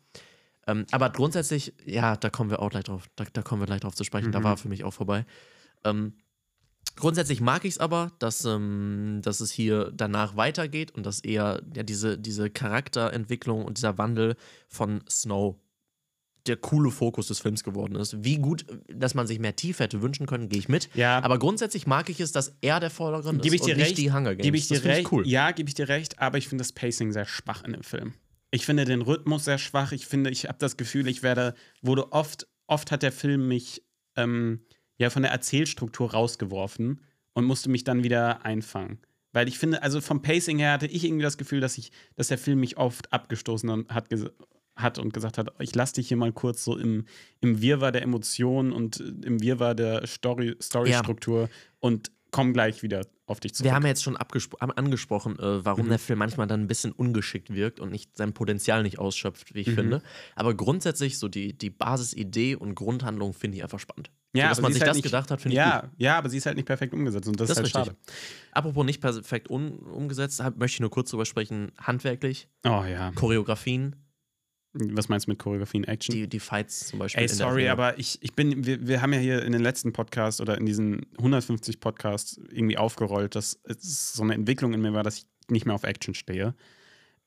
Ähm, aber grundsätzlich, ja, da kommen wir auch gleich drauf. Da, da kommen wir gleich drauf zu sprechen. Da Mhm. war für mich auch vorbei. Ähm, grundsätzlich mag ich es aber, dass, ähm, dass es hier danach weitergeht und dass eher ja, diese, diese Charakterentwicklung und dieser Wandel von Snow der coole Fokus des Films geworden ist. Wie gut, dass man sich mehr Tiefe hätte wünschen können, gehe ich mit. Ja. Aber grundsätzlich mag ich es, dass er der Vordergrund Gebe ich ist dir und recht. nicht die Hunger Games. Gebe ich dir das recht. cool. Ja, gebe ich dir recht, aber ich finde das Pacing sehr schwach in dem Film. Ich finde den Rhythmus sehr schwach. Ich finde, ich habe das Gefühl, ich werde, wurde oft, oft hat der Film mich ähm, ja von der Erzählstruktur rausgeworfen und musste mich dann wieder einfangen. Weil ich finde, also vom Pacing her hatte ich irgendwie das Gefühl, dass ich, dass der Film mich oft abgestoßen hat, hat und gesagt hat, ich lasse dich hier mal kurz so im, im Wirrwarr der Emotionen und äh, im Wirrwarr der Story, Storystruktur und komm gleich wieder auf dich zurück. Wir haben ja jetzt schon angesprochen, äh, warum Mhm. der Film manchmal dann ein bisschen ungeschickt wirkt und nicht sein Potenzial nicht ausschöpft, wie ich Mhm. finde. Aber grundsätzlich so die, die Basisidee und Grundhandlung finde ich einfach spannend. Ja, so, dass man sich halt das nicht- gedacht hat, finde ich ja, gut. ja, aber sie ist halt nicht perfekt umgesetzt und das, Das ist ist halt richtig. schade. Apropos nicht perfekt un umgesetzt, hab, möchte ich nur kurz drüber sprechen. Handwerklich, Oh ja. Choreografien, Was meinst du mit Choreografien Action? die, die Fights zum Beispiel. Ey, sorry, aber ich, ich bin, wir, wir haben ja hier in den letzten Podcasts oder in diesen 150 Podcasts irgendwie aufgerollt, dass es so eine Entwicklung in mir war, dass ich nicht mehr auf Action stehe.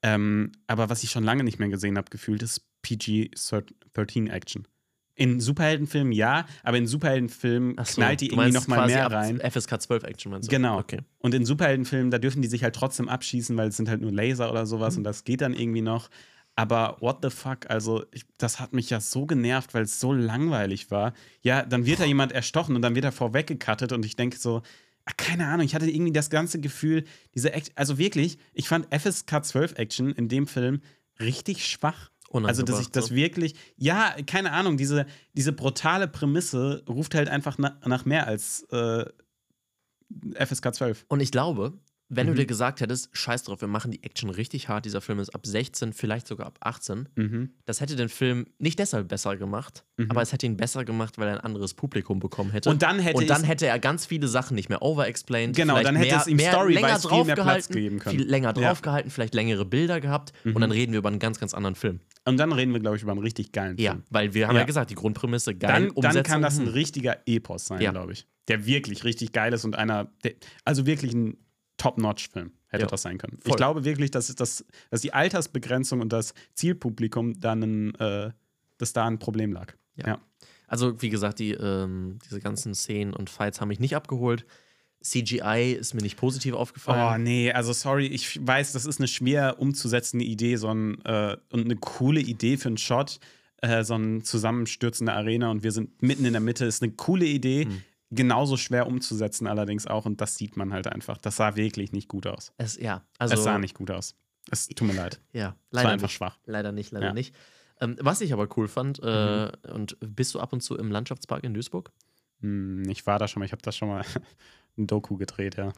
Ähm, aber was ich schon lange nicht mehr gesehen habe, gefühlt, ist PG-13 Action. In Superheldenfilmen ja, aber in Superheldenfilmen so, knallt die irgendwie meinst noch mal quasi mehr rein. FSK 12 Action meinst du? Genau. Okay. Und in Superheldenfilmen, da dürfen die sich halt trotzdem abschießen, weil es sind halt nur Laser oder sowas Mhm. und das geht dann irgendwie noch. Aber what the fuck, also ich, das hat mich ja so genervt, weil es so langweilig war. Ja, dann wird da jemand erstochen und dann wird er vorweggekattet und ich denke so, ah, keine Ahnung, ich hatte irgendwie das ganze Gefühl, diese Act also wirklich, ich fand FSK 12 Action in dem Film richtig schwach. Also, dass ich das wirklich, ja, keine Ahnung, diese, diese brutale Prämisse ruft halt einfach na, nach mehr als äh, FSK 12. Und ich glaube, wenn Mhm. du dir gesagt hättest, scheiß drauf, wir machen die Action richtig hart, dieser Film ist ab 16, vielleicht sogar ab 18, Mhm. das hätte den Film nicht deshalb besser gemacht, Mhm. aber es hätte ihn besser gemacht, weil er ein anderes Publikum bekommen hätte. Und dann hätte Und dann hätte er ganz viele Sachen nicht mehr overexplained. Genau, dann hätte mehr, es ihm mehr, story-wise länger viel mehr Platz draufgehalten, geben können. Viel länger Ja. draufgehalten, vielleicht längere Bilder gehabt und Mhm. dann reden wir über einen ganz, ganz anderen Film. Und dann reden wir, glaube ich, über einen richtig geilen Ja, Film. weil wir haben ja, Ja. gesagt, die Grundprämisse geil, Dann, dann Umsetzung, kann das ein hm. richtiger Epos sein, Ja. glaube ich. Der wirklich richtig geil ist und einer, der, also wirklich ein Top-Notch-Film hätte Ja. das sein können. Voll. Ich glaube wirklich, dass, es das, dass die Altersbegrenzung und das Zielpublikum dann ein, äh, dass da ein Problem lag. Ja. Ja. Also, wie gesagt, die, ähm, diese ganzen Szenen und Fights haben mich nicht abgeholt. CGI ist mir nicht positiv Oh, aufgefallen. nee, also sorry, ich weiß, das ist eine schwer umzusetzende Idee so ein, äh, und eine coole Idee für einen Shot, äh, so ein zusammenstürzende Arena und wir sind mitten in der Mitte, ist eine coole Idee, Hm. Genauso schwer umzusetzen allerdings auch und das sieht man halt einfach. Das sah wirklich nicht gut aus. Es, ja, also. es sah nicht gut aus. Es tut mir leid. Ja, Es war leider einfach nicht. schwach. Leider nicht, leider Ja. nicht. Ähm, was ich aber cool fand, äh, Mhm. und bist du ab und zu im Landschaftspark in Duisburg? Hm, ich war da schon mal, ich habe da schon mal ein Doku gedreht, ja.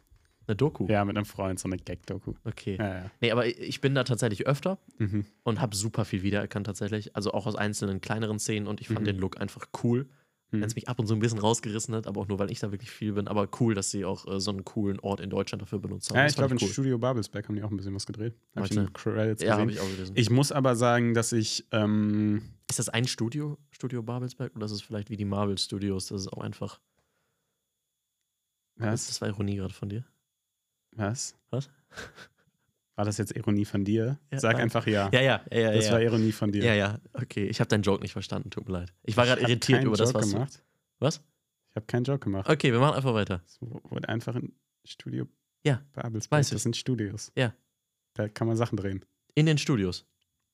Eine Doku. Ja, mit einem Freund, so eine Gag-Doku. Okay. Ja, ja. Nee, aber ich bin da tatsächlich öfter Mhm. und habe super viel wiedererkannt tatsächlich. Also auch aus einzelnen kleineren Szenen und ich fand Mhm. den Look einfach cool. Mhm. Wenn es mich ab und zu ein bisschen rausgerissen hat, aber auch nur, weil ich da wirklich viel bin. Aber cool, dass sie auch äh, so einen coolen Ort in Deutschland dafür benutzt haben. Ja, Das ich glaube, fand in Studio Babelsberg haben die auch ein bisschen was gedreht. Hab ich in Credits Ja, habe gesehen. ich auch gelesen. Ich muss aber sagen, dass ich, ähm, ist das ein Studio, Studio Babelsberg? Oder ist es vielleicht wie die Marvel Studios? Das ist auch einfach. was? Das war Ironie gerade von dir. Was? Was? War das jetzt Ironie von dir? Ja, Sag nein. einfach ja. Ja, ja, ja, ja. das ja. war Ironie von dir. Ja, ja, okay. Ich habe deinen Joke nicht verstanden, tut mir leid. Ich war gerade irritiert über das, Joke was du. gemacht. Was? Ich habe keinen Joke gemacht. Okay, wir machen einfach weiter. Es wurde einfach ein Studio Ja, Babelsberg. weiß ich. Das sind Studios. Ja. Da kann man Sachen drehen. In den Studios.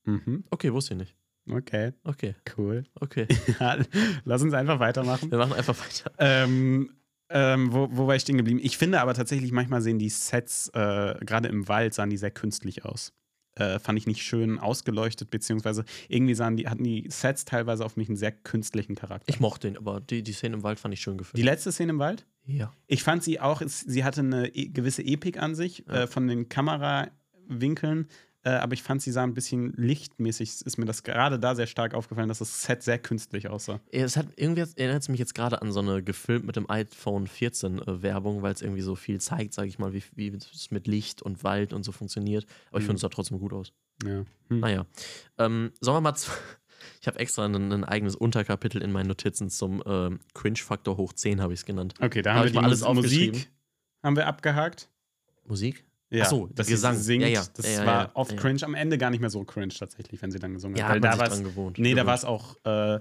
Mhm. Okay, wusste ich nicht. Okay, Okay, cool. okay. Ja, Lass uns einfach weitermachen. Wir machen einfach weiter. Ähm, ähm, wo, wo war ich stehen geblieben? Ich finde aber tatsächlich, manchmal sehen die Sets, äh, gerade im Wald, sahen die sehr künstlich aus. Äh, fand ich nicht schön ausgeleuchtet, beziehungsweise irgendwie sahen die, hatten die Sets teilweise auf mich einen sehr künstlichen Charakter. Ich mochte ihn, aber die, die Szene im Wald fand ich schön die gefilmt. letzte Szene im Wald? Ja. Ich fand sie auch, sie hatte eine e gewisse Epik an sich, Ja. äh, von den Kamerawinkeln. Äh, aber ich fand, sie sah ein bisschen lichtmäßig, ist mir das gerade da sehr stark aufgefallen, dass das Set sehr künstlich aussah. Es hat irgendwie erinnert es mich jetzt gerade an so eine gefilmt mit dem iPhone 14 äh, Werbung, weil es irgendwie so viel zeigt, sage ich mal, wie, wie es mit Licht und Wald und so funktioniert. Aber ich Mhm. finde, es sah trotzdem gut aus. Ja. Hm. Naja. Ähm, sollen wir mal. Ich habe extra ein, ein eigenes Unterkapitel in meinen Notizen zum ähm, Cringe-Faktor hoch 10, habe ich es genannt. Okay, da Hab haben wir ich die mal alles. Musik haben wir abgehakt. Musik? Ja, Ach so, dass Gesang. sie singt. Ja, ja. Das Ja, war oft cringe, am Ende gar nicht mehr so cringe tatsächlich, wenn sie dann gesungen Ja, hat. Weil da sich war's- dran gewohnt. Nee, da war es auch äh,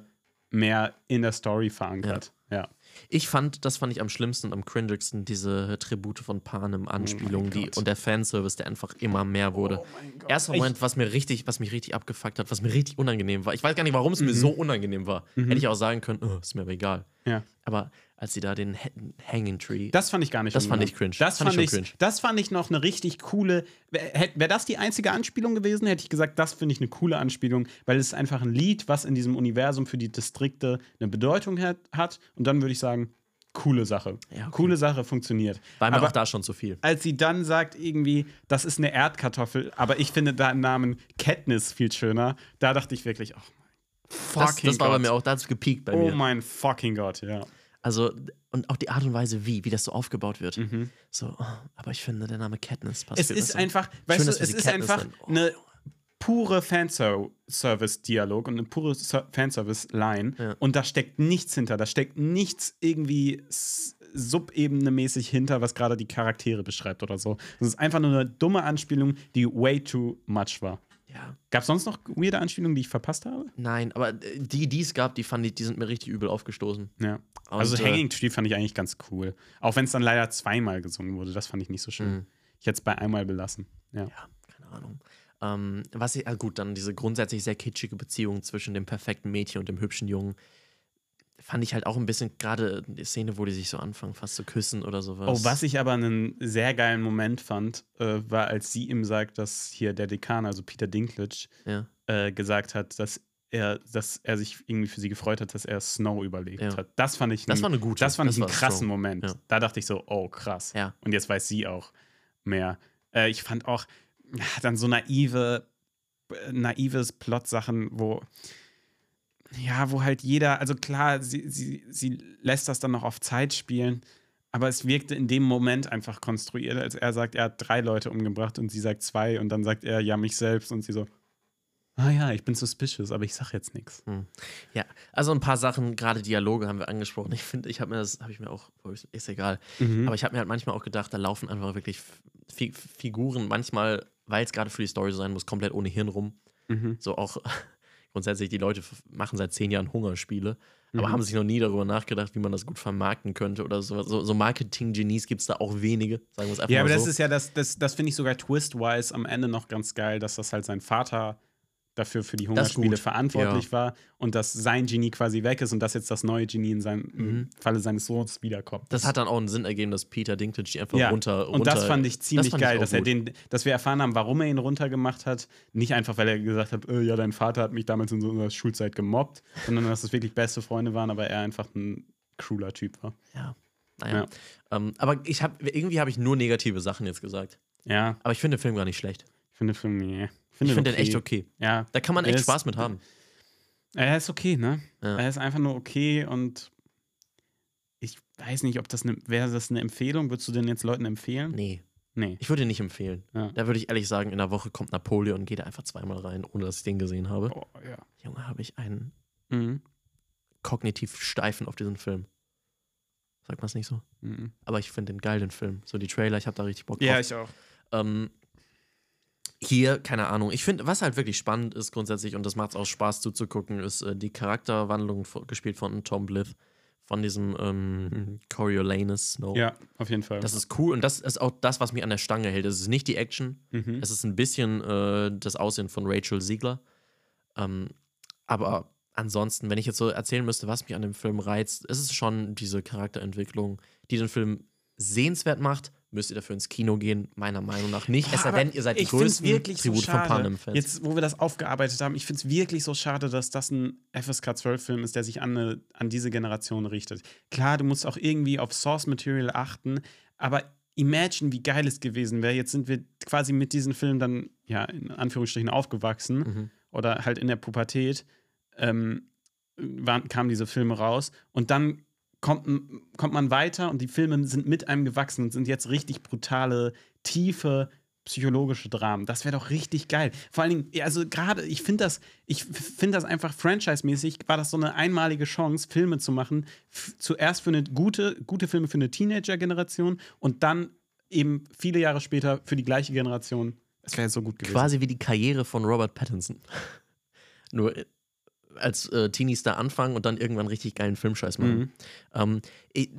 mehr in der Story verankert. Ja. Ich fand, das fand ich am schlimmsten und am cringigsten, diese Tribute von Panem, Anspielungen, die Oh Gott. und der Fanservice, der einfach immer mehr wurde. Oh. Erster Moment, was mir richtig, was mich richtig abgefuckt hat, was mir richtig unangenehm war. Ich weiß gar nicht, warum es mir Mhm. so unangenehm war. Hätte ich auch sagen können, oh, ist mir aber egal. Ja. Aber als sie da den Ha- Hanging Tree. Das fand ich gar nicht Das fand ich cringe. Das Fand fand, ich cringe. das fand ich noch eine richtig coole. Wäre wär das die einzige Anspielung gewesen, hätte ich gesagt, das finde ich eine coole Anspielung, weil es ist einfach ein Lied, was in diesem Universum für die Distrikte eine Bedeutung hat. hat. Und dann würde ich sagen, coole Sache. Ja, okay. Coole Sache funktioniert. war mir aber auch da schon zu viel. als sie dann sagt, irgendwie, das ist eine Erdkartoffel, aber ich finde da den Namen Katniss viel schöner, da dachte ich wirklich, oh mein Das, fucking das war bei Gott. mir auch, da hat es gepiekt bei Oh mir. mein fucking Gott, ja. Also, und auch die Art und Weise, wie, wie das so aufgebaut wird. Mhm. So, oh, aber ich finde, der Name Katniss passt Es ist einfach, Schön, weißt du, dass wir es ist Katniss einfach. Oh. eine pure Fanservice-Dialog und eine pure Ser- Fanservice-Line. Ja. Und da steckt nichts hinter. Da steckt nichts irgendwie subebene-mäßig hinter, was gerade die Charaktere beschreibt oder so. Das ist einfach nur eine dumme Anspielung, die way too much war. Ja. Gab es sonst noch weirde Anspielungen, die ich verpasst habe? Nein, aber äh, die, die es gab, die fand ich, die sind mir richtig übel aufgestoßen. Ja. Und, also äh, Hanging Tree fand ich eigentlich ganz cool. Auch wenn es dann leider zweimal gesungen wurde. Das fand ich nicht so schön. Mhm. Ich hätte es bei einmal belassen. Ja. Ja, keine Ahnung. Ähm, was ich, ah gut, dann diese grundsätzlich sehr kitschige Beziehung zwischen dem perfekten Mädchen und dem hübschen Jungen. Fand ich halt auch ein bisschen, gerade die Szene, wo die sich so anfangen, fast zu küssen oder sowas. Oh, was ich aber einen sehr geilen Moment fand, äh, war, als sie ihm sagt, dass hier der Dekan, also Peter Dinklage, Ja. äh, gesagt hat, dass er, dass er sich irgendwie für sie gefreut hat, dass er Snow überlebt Ja. hat. Das fand ich, Das einen- war eine gute. das fand das ich einen krassen strong. Moment. Ja. Da dachte ich so, oh krass. Ja. Und jetzt weiß sie auch mehr. Äh, ich fand auch dann so naive, naives Plot-Sachen, wo ja, wo halt jeder, also klar, sie, sie, sie lässt das dann noch auf Zeit spielen, aber es wirkte in dem Moment einfach konstruiert, als er sagt, er hat drei Leute umgebracht und sie sagt zwei und dann sagt er, ja, mich selbst und sie so, ah ja, ich bin suspicious, aber ich sag jetzt nichts. Ja, also ein paar Sachen, gerade Dialoge haben wir angesprochen. Ich finde, ich habe mir das, habe ich mir auch, ist egal. Mhm. Aber ich habe mir halt manchmal auch gedacht, da laufen einfach wirklich Fi Figuren, manchmal, weil es gerade für die Story so sein muss, komplett ohne Hirn rum. Mhm. So auch grundsätzlich, die Leute machen seit zehn Jahren Hungerspiele, aber Mhm. haben sich noch nie darüber nachgedacht, wie man das gut vermarkten könnte oder so. So, so Marketing-Genies gibt es da auch wenige, sagen wir es einfach Ja, mal aber so. das ist ja das, das, das finde ich sogar twist-wise am Ende noch ganz geil, dass das halt sein Vater dafür für die Das Hungerspiele verantwortlich Ja. war und dass sein Genie quasi weg ist und dass jetzt das neue Genie in seinem im Falle seines Sohns wiederkommt. Mhm. das hat dann auch einen Sinn ergeben, dass Peter Dinklage einfach ja. runter, runter. und das fand ich ziemlich fand ich geil, auch dass er den, dass wir erfahren haben, warum er ihn runtergemacht hat. Nicht einfach, weil er gesagt hat, äh, ja, dein Vater hat mich damals in so einer Schulzeit gemobbt, sondern dass es wirklich beste Freunde waren, aber er einfach ein cooler Typ war. Ja. Naja. Ja. Ähm, aber ich habe irgendwie habe ich nur negative Sachen jetzt gesagt. Ja, Aber ich finde den Film gar nicht schlecht. Ich finde den Film, nee. Ich finde den echt okay. Ja, Da kann man echt ist- Spaß mit haben. Er ist okay, ne? Ja. Er ist einfach nur okay und ich weiß nicht, ob das eine, wäre das eine Empfehlung? Würdest du den jetzt Leuten empfehlen? Nee, Nee. ich würde ihn nicht empfehlen. Ja. Da würde ich ehrlich sagen, in der Woche kommt Napoleon und geht einfach zweimal rein, ohne dass ich den gesehen habe. Oh, ja. Junge, habe ich einen Mhm. kognitiv steifen auf diesen Film. Sagt man es nicht so? Mhm. Aber ich finde den geil, den Film. So die Trailer, ich habe da richtig Bock drauf. Ja, ich auch. Ähm, hier, keine Ahnung. Ich finde, was halt wirklich spannend ist grundsätzlich, und das macht auch Spaß zuzugucken, ist äh, die Charakterwandlung gespielt von Tom Blyth, von diesem ähm, Coriolanus Snow. Ja, auf jeden Fall. Das ist cool und das ist auch das, was mich an der Stange hält. Es ist nicht die Action, mhm. es ist ein bisschen äh, das Aussehen von Rachel Siegler. Ähm, aber ansonsten, wenn ich jetzt so erzählen müsste, was mich an dem Film reizt, ist es schon diese Charakterentwicklung, die den Film sehenswert macht. Müsst ihr dafür ins Kino gehen? Meiner Meinung nach nicht. Es sei denn, ihr seid die größten wirklich so Tribute von. Panem-Fans. Jetzt, wo wir das aufgearbeitet haben, ich finde es wirklich so schade, dass das ein FSK 12-Film ist, der sich an, eine, an diese Generation richtet. Klar, du musst auch irgendwie auf Source Material achten, aber imagine, wie geil es gewesen wäre. Jetzt sind wir quasi mit diesem Film dann ja, in Anführungsstrichen aufgewachsen Mhm. oder halt in der Pubertät, ähm, waren, kamen diese Filme raus und dann kommt, kommt man weiter und die Filme sind mit einem gewachsen und sind jetzt richtig brutale, tiefe psychologische Dramen. Das wäre doch richtig geil. Vor allen Dingen, also gerade, ich finde das, ich finde das einfach franchise-mäßig, war das so eine einmalige Chance, Filme zu machen. Zuerst für eine gute, gute Filme für eine Teenager-Generation und dann eben viele Jahre später für die gleiche Generation. Es wäre so gut gewesen. Quasi wie die Karriere von Robert Pattinson. Nur äh, als äh, Teenies da anfangen und dann irgendwann richtig geilen Filmscheiß machen. Mhm. Ähm, ich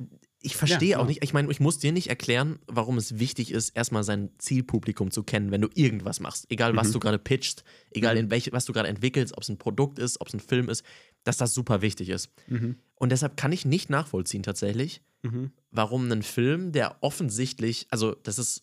ich verstehe Ja, auch nicht, ich meine, ich muss dir nicht erklären, warum es wichtig ist, erstmal sein Zielpublikum zu kennen, wenn du irgendwas machst. Egal, was Mhm. du gerade pitchst, egal Mhm. in welche, was du gerade entwickelst, ob es ein Produkt ist, ob es ein Film ist, dass das super wichtig ist. Mhm. Und deshalb kann ich nicht nachvollziehen tatsächlich, Mhm. warum ein Film, der offensichtlich, also das ist,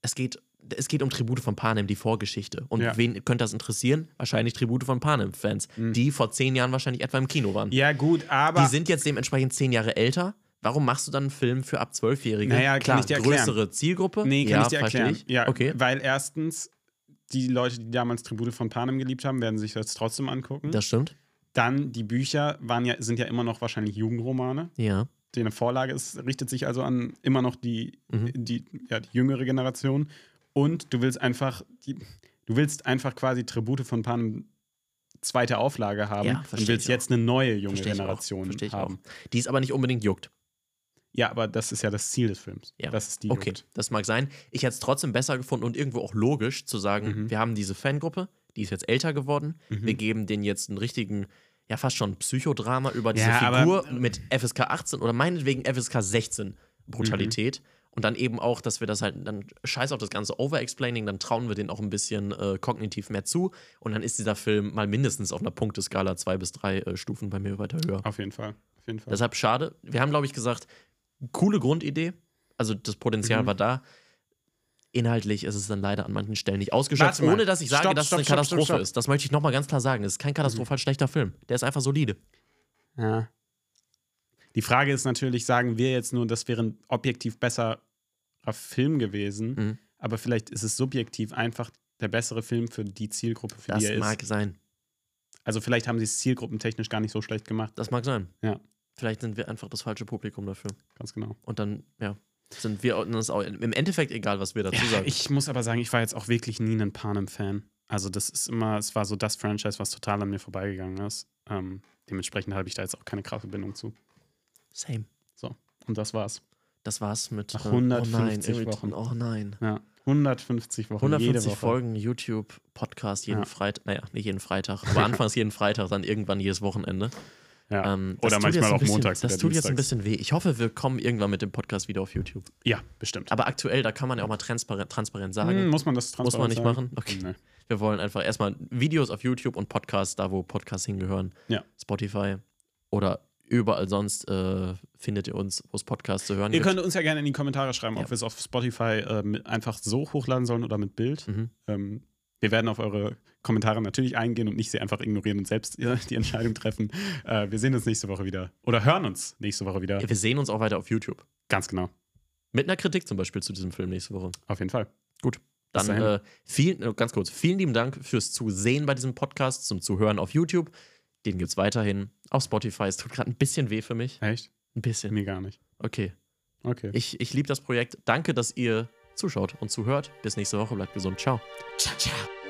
es geht, es geht um Tribute von Panem, die Vorgeschichte. Und Ja. wen könnte das interessieren? Wahrscheinlich Tribute von Panem-Fans, Mhm. die vor zehn Jahren wahrscheinlich etwa im Kino waren. Ja, gut, aber. Die sind jetzt dementsprechend zehn Jahre älter. Warum machst du dann einen Film für ab Zwölfjährige? Naja, kann Klar, ich dir erklären. größere Zielgruppe. Nee, kann ja, ich dir erklären. Ich. Ja, okay, Weil erstens, die Leute, die damals Tribute von Panem geliebt haben, werden sich das trotzdem angucken. das stimmt. Dann die Bücher waren ja, sind ja immer noch wahrscheinlich Jugendromane. Ja. Die eine Vorlage ist, richtet sich also an immer noch die, Mhm. die, ja, die jüngere Generation. Und du willst einfach, die, du willst einfach quasi Tribute von Panem zweite Auflage haben Ja, und versteh willst jetzt eine neue junge auch. Generation haben. auch. Die es aber nicht unbedingt juckt. Ja, aber das ist ja das Ziel des Films. Ja. Das ist die Okay, Jugend. das mag sein. Ich hätte es trotzdem besser gefunden und irgendwo auch logisch zu sagen, Mhm. wir haben diese Fangruppe, die ist jetzt älter geworden. Mhm. Wir geben denen jetzt einen richtigen, ja fast schon Psychodrama über diese Ja, aber- Figur mit FSK 18 oder meinetwegen FSK 16 Brutalität. Mhm. Und dann eben auch, dass wir das halt, dann scheiß auf das ganze Overexplaining, dann trauen wir denen auch ein bisschen äh, kognitiv mehr zu. Und dann ist dieser Film mal mindestens auf einer Punkteskala zwei bis drei äh, Stufen bei mir weiter höher. Auf jeden Fall. Auf jeden Fall. Deshalb schade. Wir haben, glaube ich, gesagt, coole Grundidee. Also das Potenzial Mhm. war da. Inhaltlich ist es dann leider an manchen Stellen nicht ausgeschöpft, ohne dass ich sage, Stopp, dass stopp, es eine Katastrophe stopp, ist. Das möchte ich nochmal ganz klar sagen. Es ist kein katastrophal schlechter Film. Der ist einfach solide. Ja. Die Frage ist natürlich, sagen wir jetzt nur, das wäre ein objektiv besserer Film gewesen, Mhm. aber vielleicht ist es subjektiv einfach der bessere Film für die Zielgruppe, für Das die er mag ist. sein. Also vielleicht haben sie es zielgruppentechnisch gar nicht so schlecht gemacht. Das mag sein. Ja. Vielleicht sind wir einfach das falsche Publikum dafür. Ganz genau. Und dann, ja, sind wir uns auch im Endeffekt egal, was wir dazu sagen. Ich muss aber sagen, ich war jetzt auch wirklich nie ein Panem-Fan. Also das ist immer, es war so das Franchise, was total an mir vorbeigegangen ist. Ähm, dementsprechend habe ich da jetzt auch keine krasse Bindung zu. Same. Und das war's. Das war's mit Nach äh, 150 oh nein. Wochen. Oh nein. Ja. 150 Wochen, jede 150 Woche. Folgen YouTube, Podcast jeden Ja. Freitag, naja, nicht jeden Freitag, aber anfangs jeden Freitag, dann irgendwann jedes Wochenende. Ja. Ähm, Oder manchmal auch bisschen, montags Das tut jetzt ein dienstags. bisschen weh. Ich hoffe, wir kommen irgendwann mit dem Podcast wieder auf YouTube. ja, bestimmt. Aber aktuell, da kann man ja auch mal transparent, transparent sagen. Hm, muss man das Muss man transparent nicht sagen? machen? Okay. Nee. Wir wollen einfach erstmal Videos auf YouTube und Podcasts, da wo Podcasts hingehören. Ja. Spotify oder überall sonst äh, findet ihr uns, wo es Podcasts zu hören Ihr gibt. könnt uns ja gerne in die Kommentare schreiben, Ja. ob wir es auf Spotify äh, einfach so hochladen sollen oder mit Bild. Mhm. Ähm, wir werden auf eure Kommentare natürlich eingehen und nicht sie einfach ignorieren und selbst die Entscheidung treffen. Äh, wir sehen uns nächste Woche wieder. Oder hören uns nächste Woche wieder. Ja, wir sehen uns auch weiter auf YouTube. Ganz genau. Mit einer Kritik zum Beispiel zu diesem Film nächste Woche. Auf jeden Fall. Dann dahin. äh, vielen, äh, ganz kurz, vielen lieben Dank fürs Zusehen bei diesem Podcast, zum Zuhören auf YouTube. Den gibt es weiterhin auf Spotify. Es tut gerade ein bisschen weh für mich. Echt? Ein bisschen. Mir gar nicht. Okay. Okay. Ich, ich liebe das Projekt. Danke, dass ihr zuschaut und zuhört. Bis nächste Woche. Bleibt gesund. Ciao. Ciao, ciao.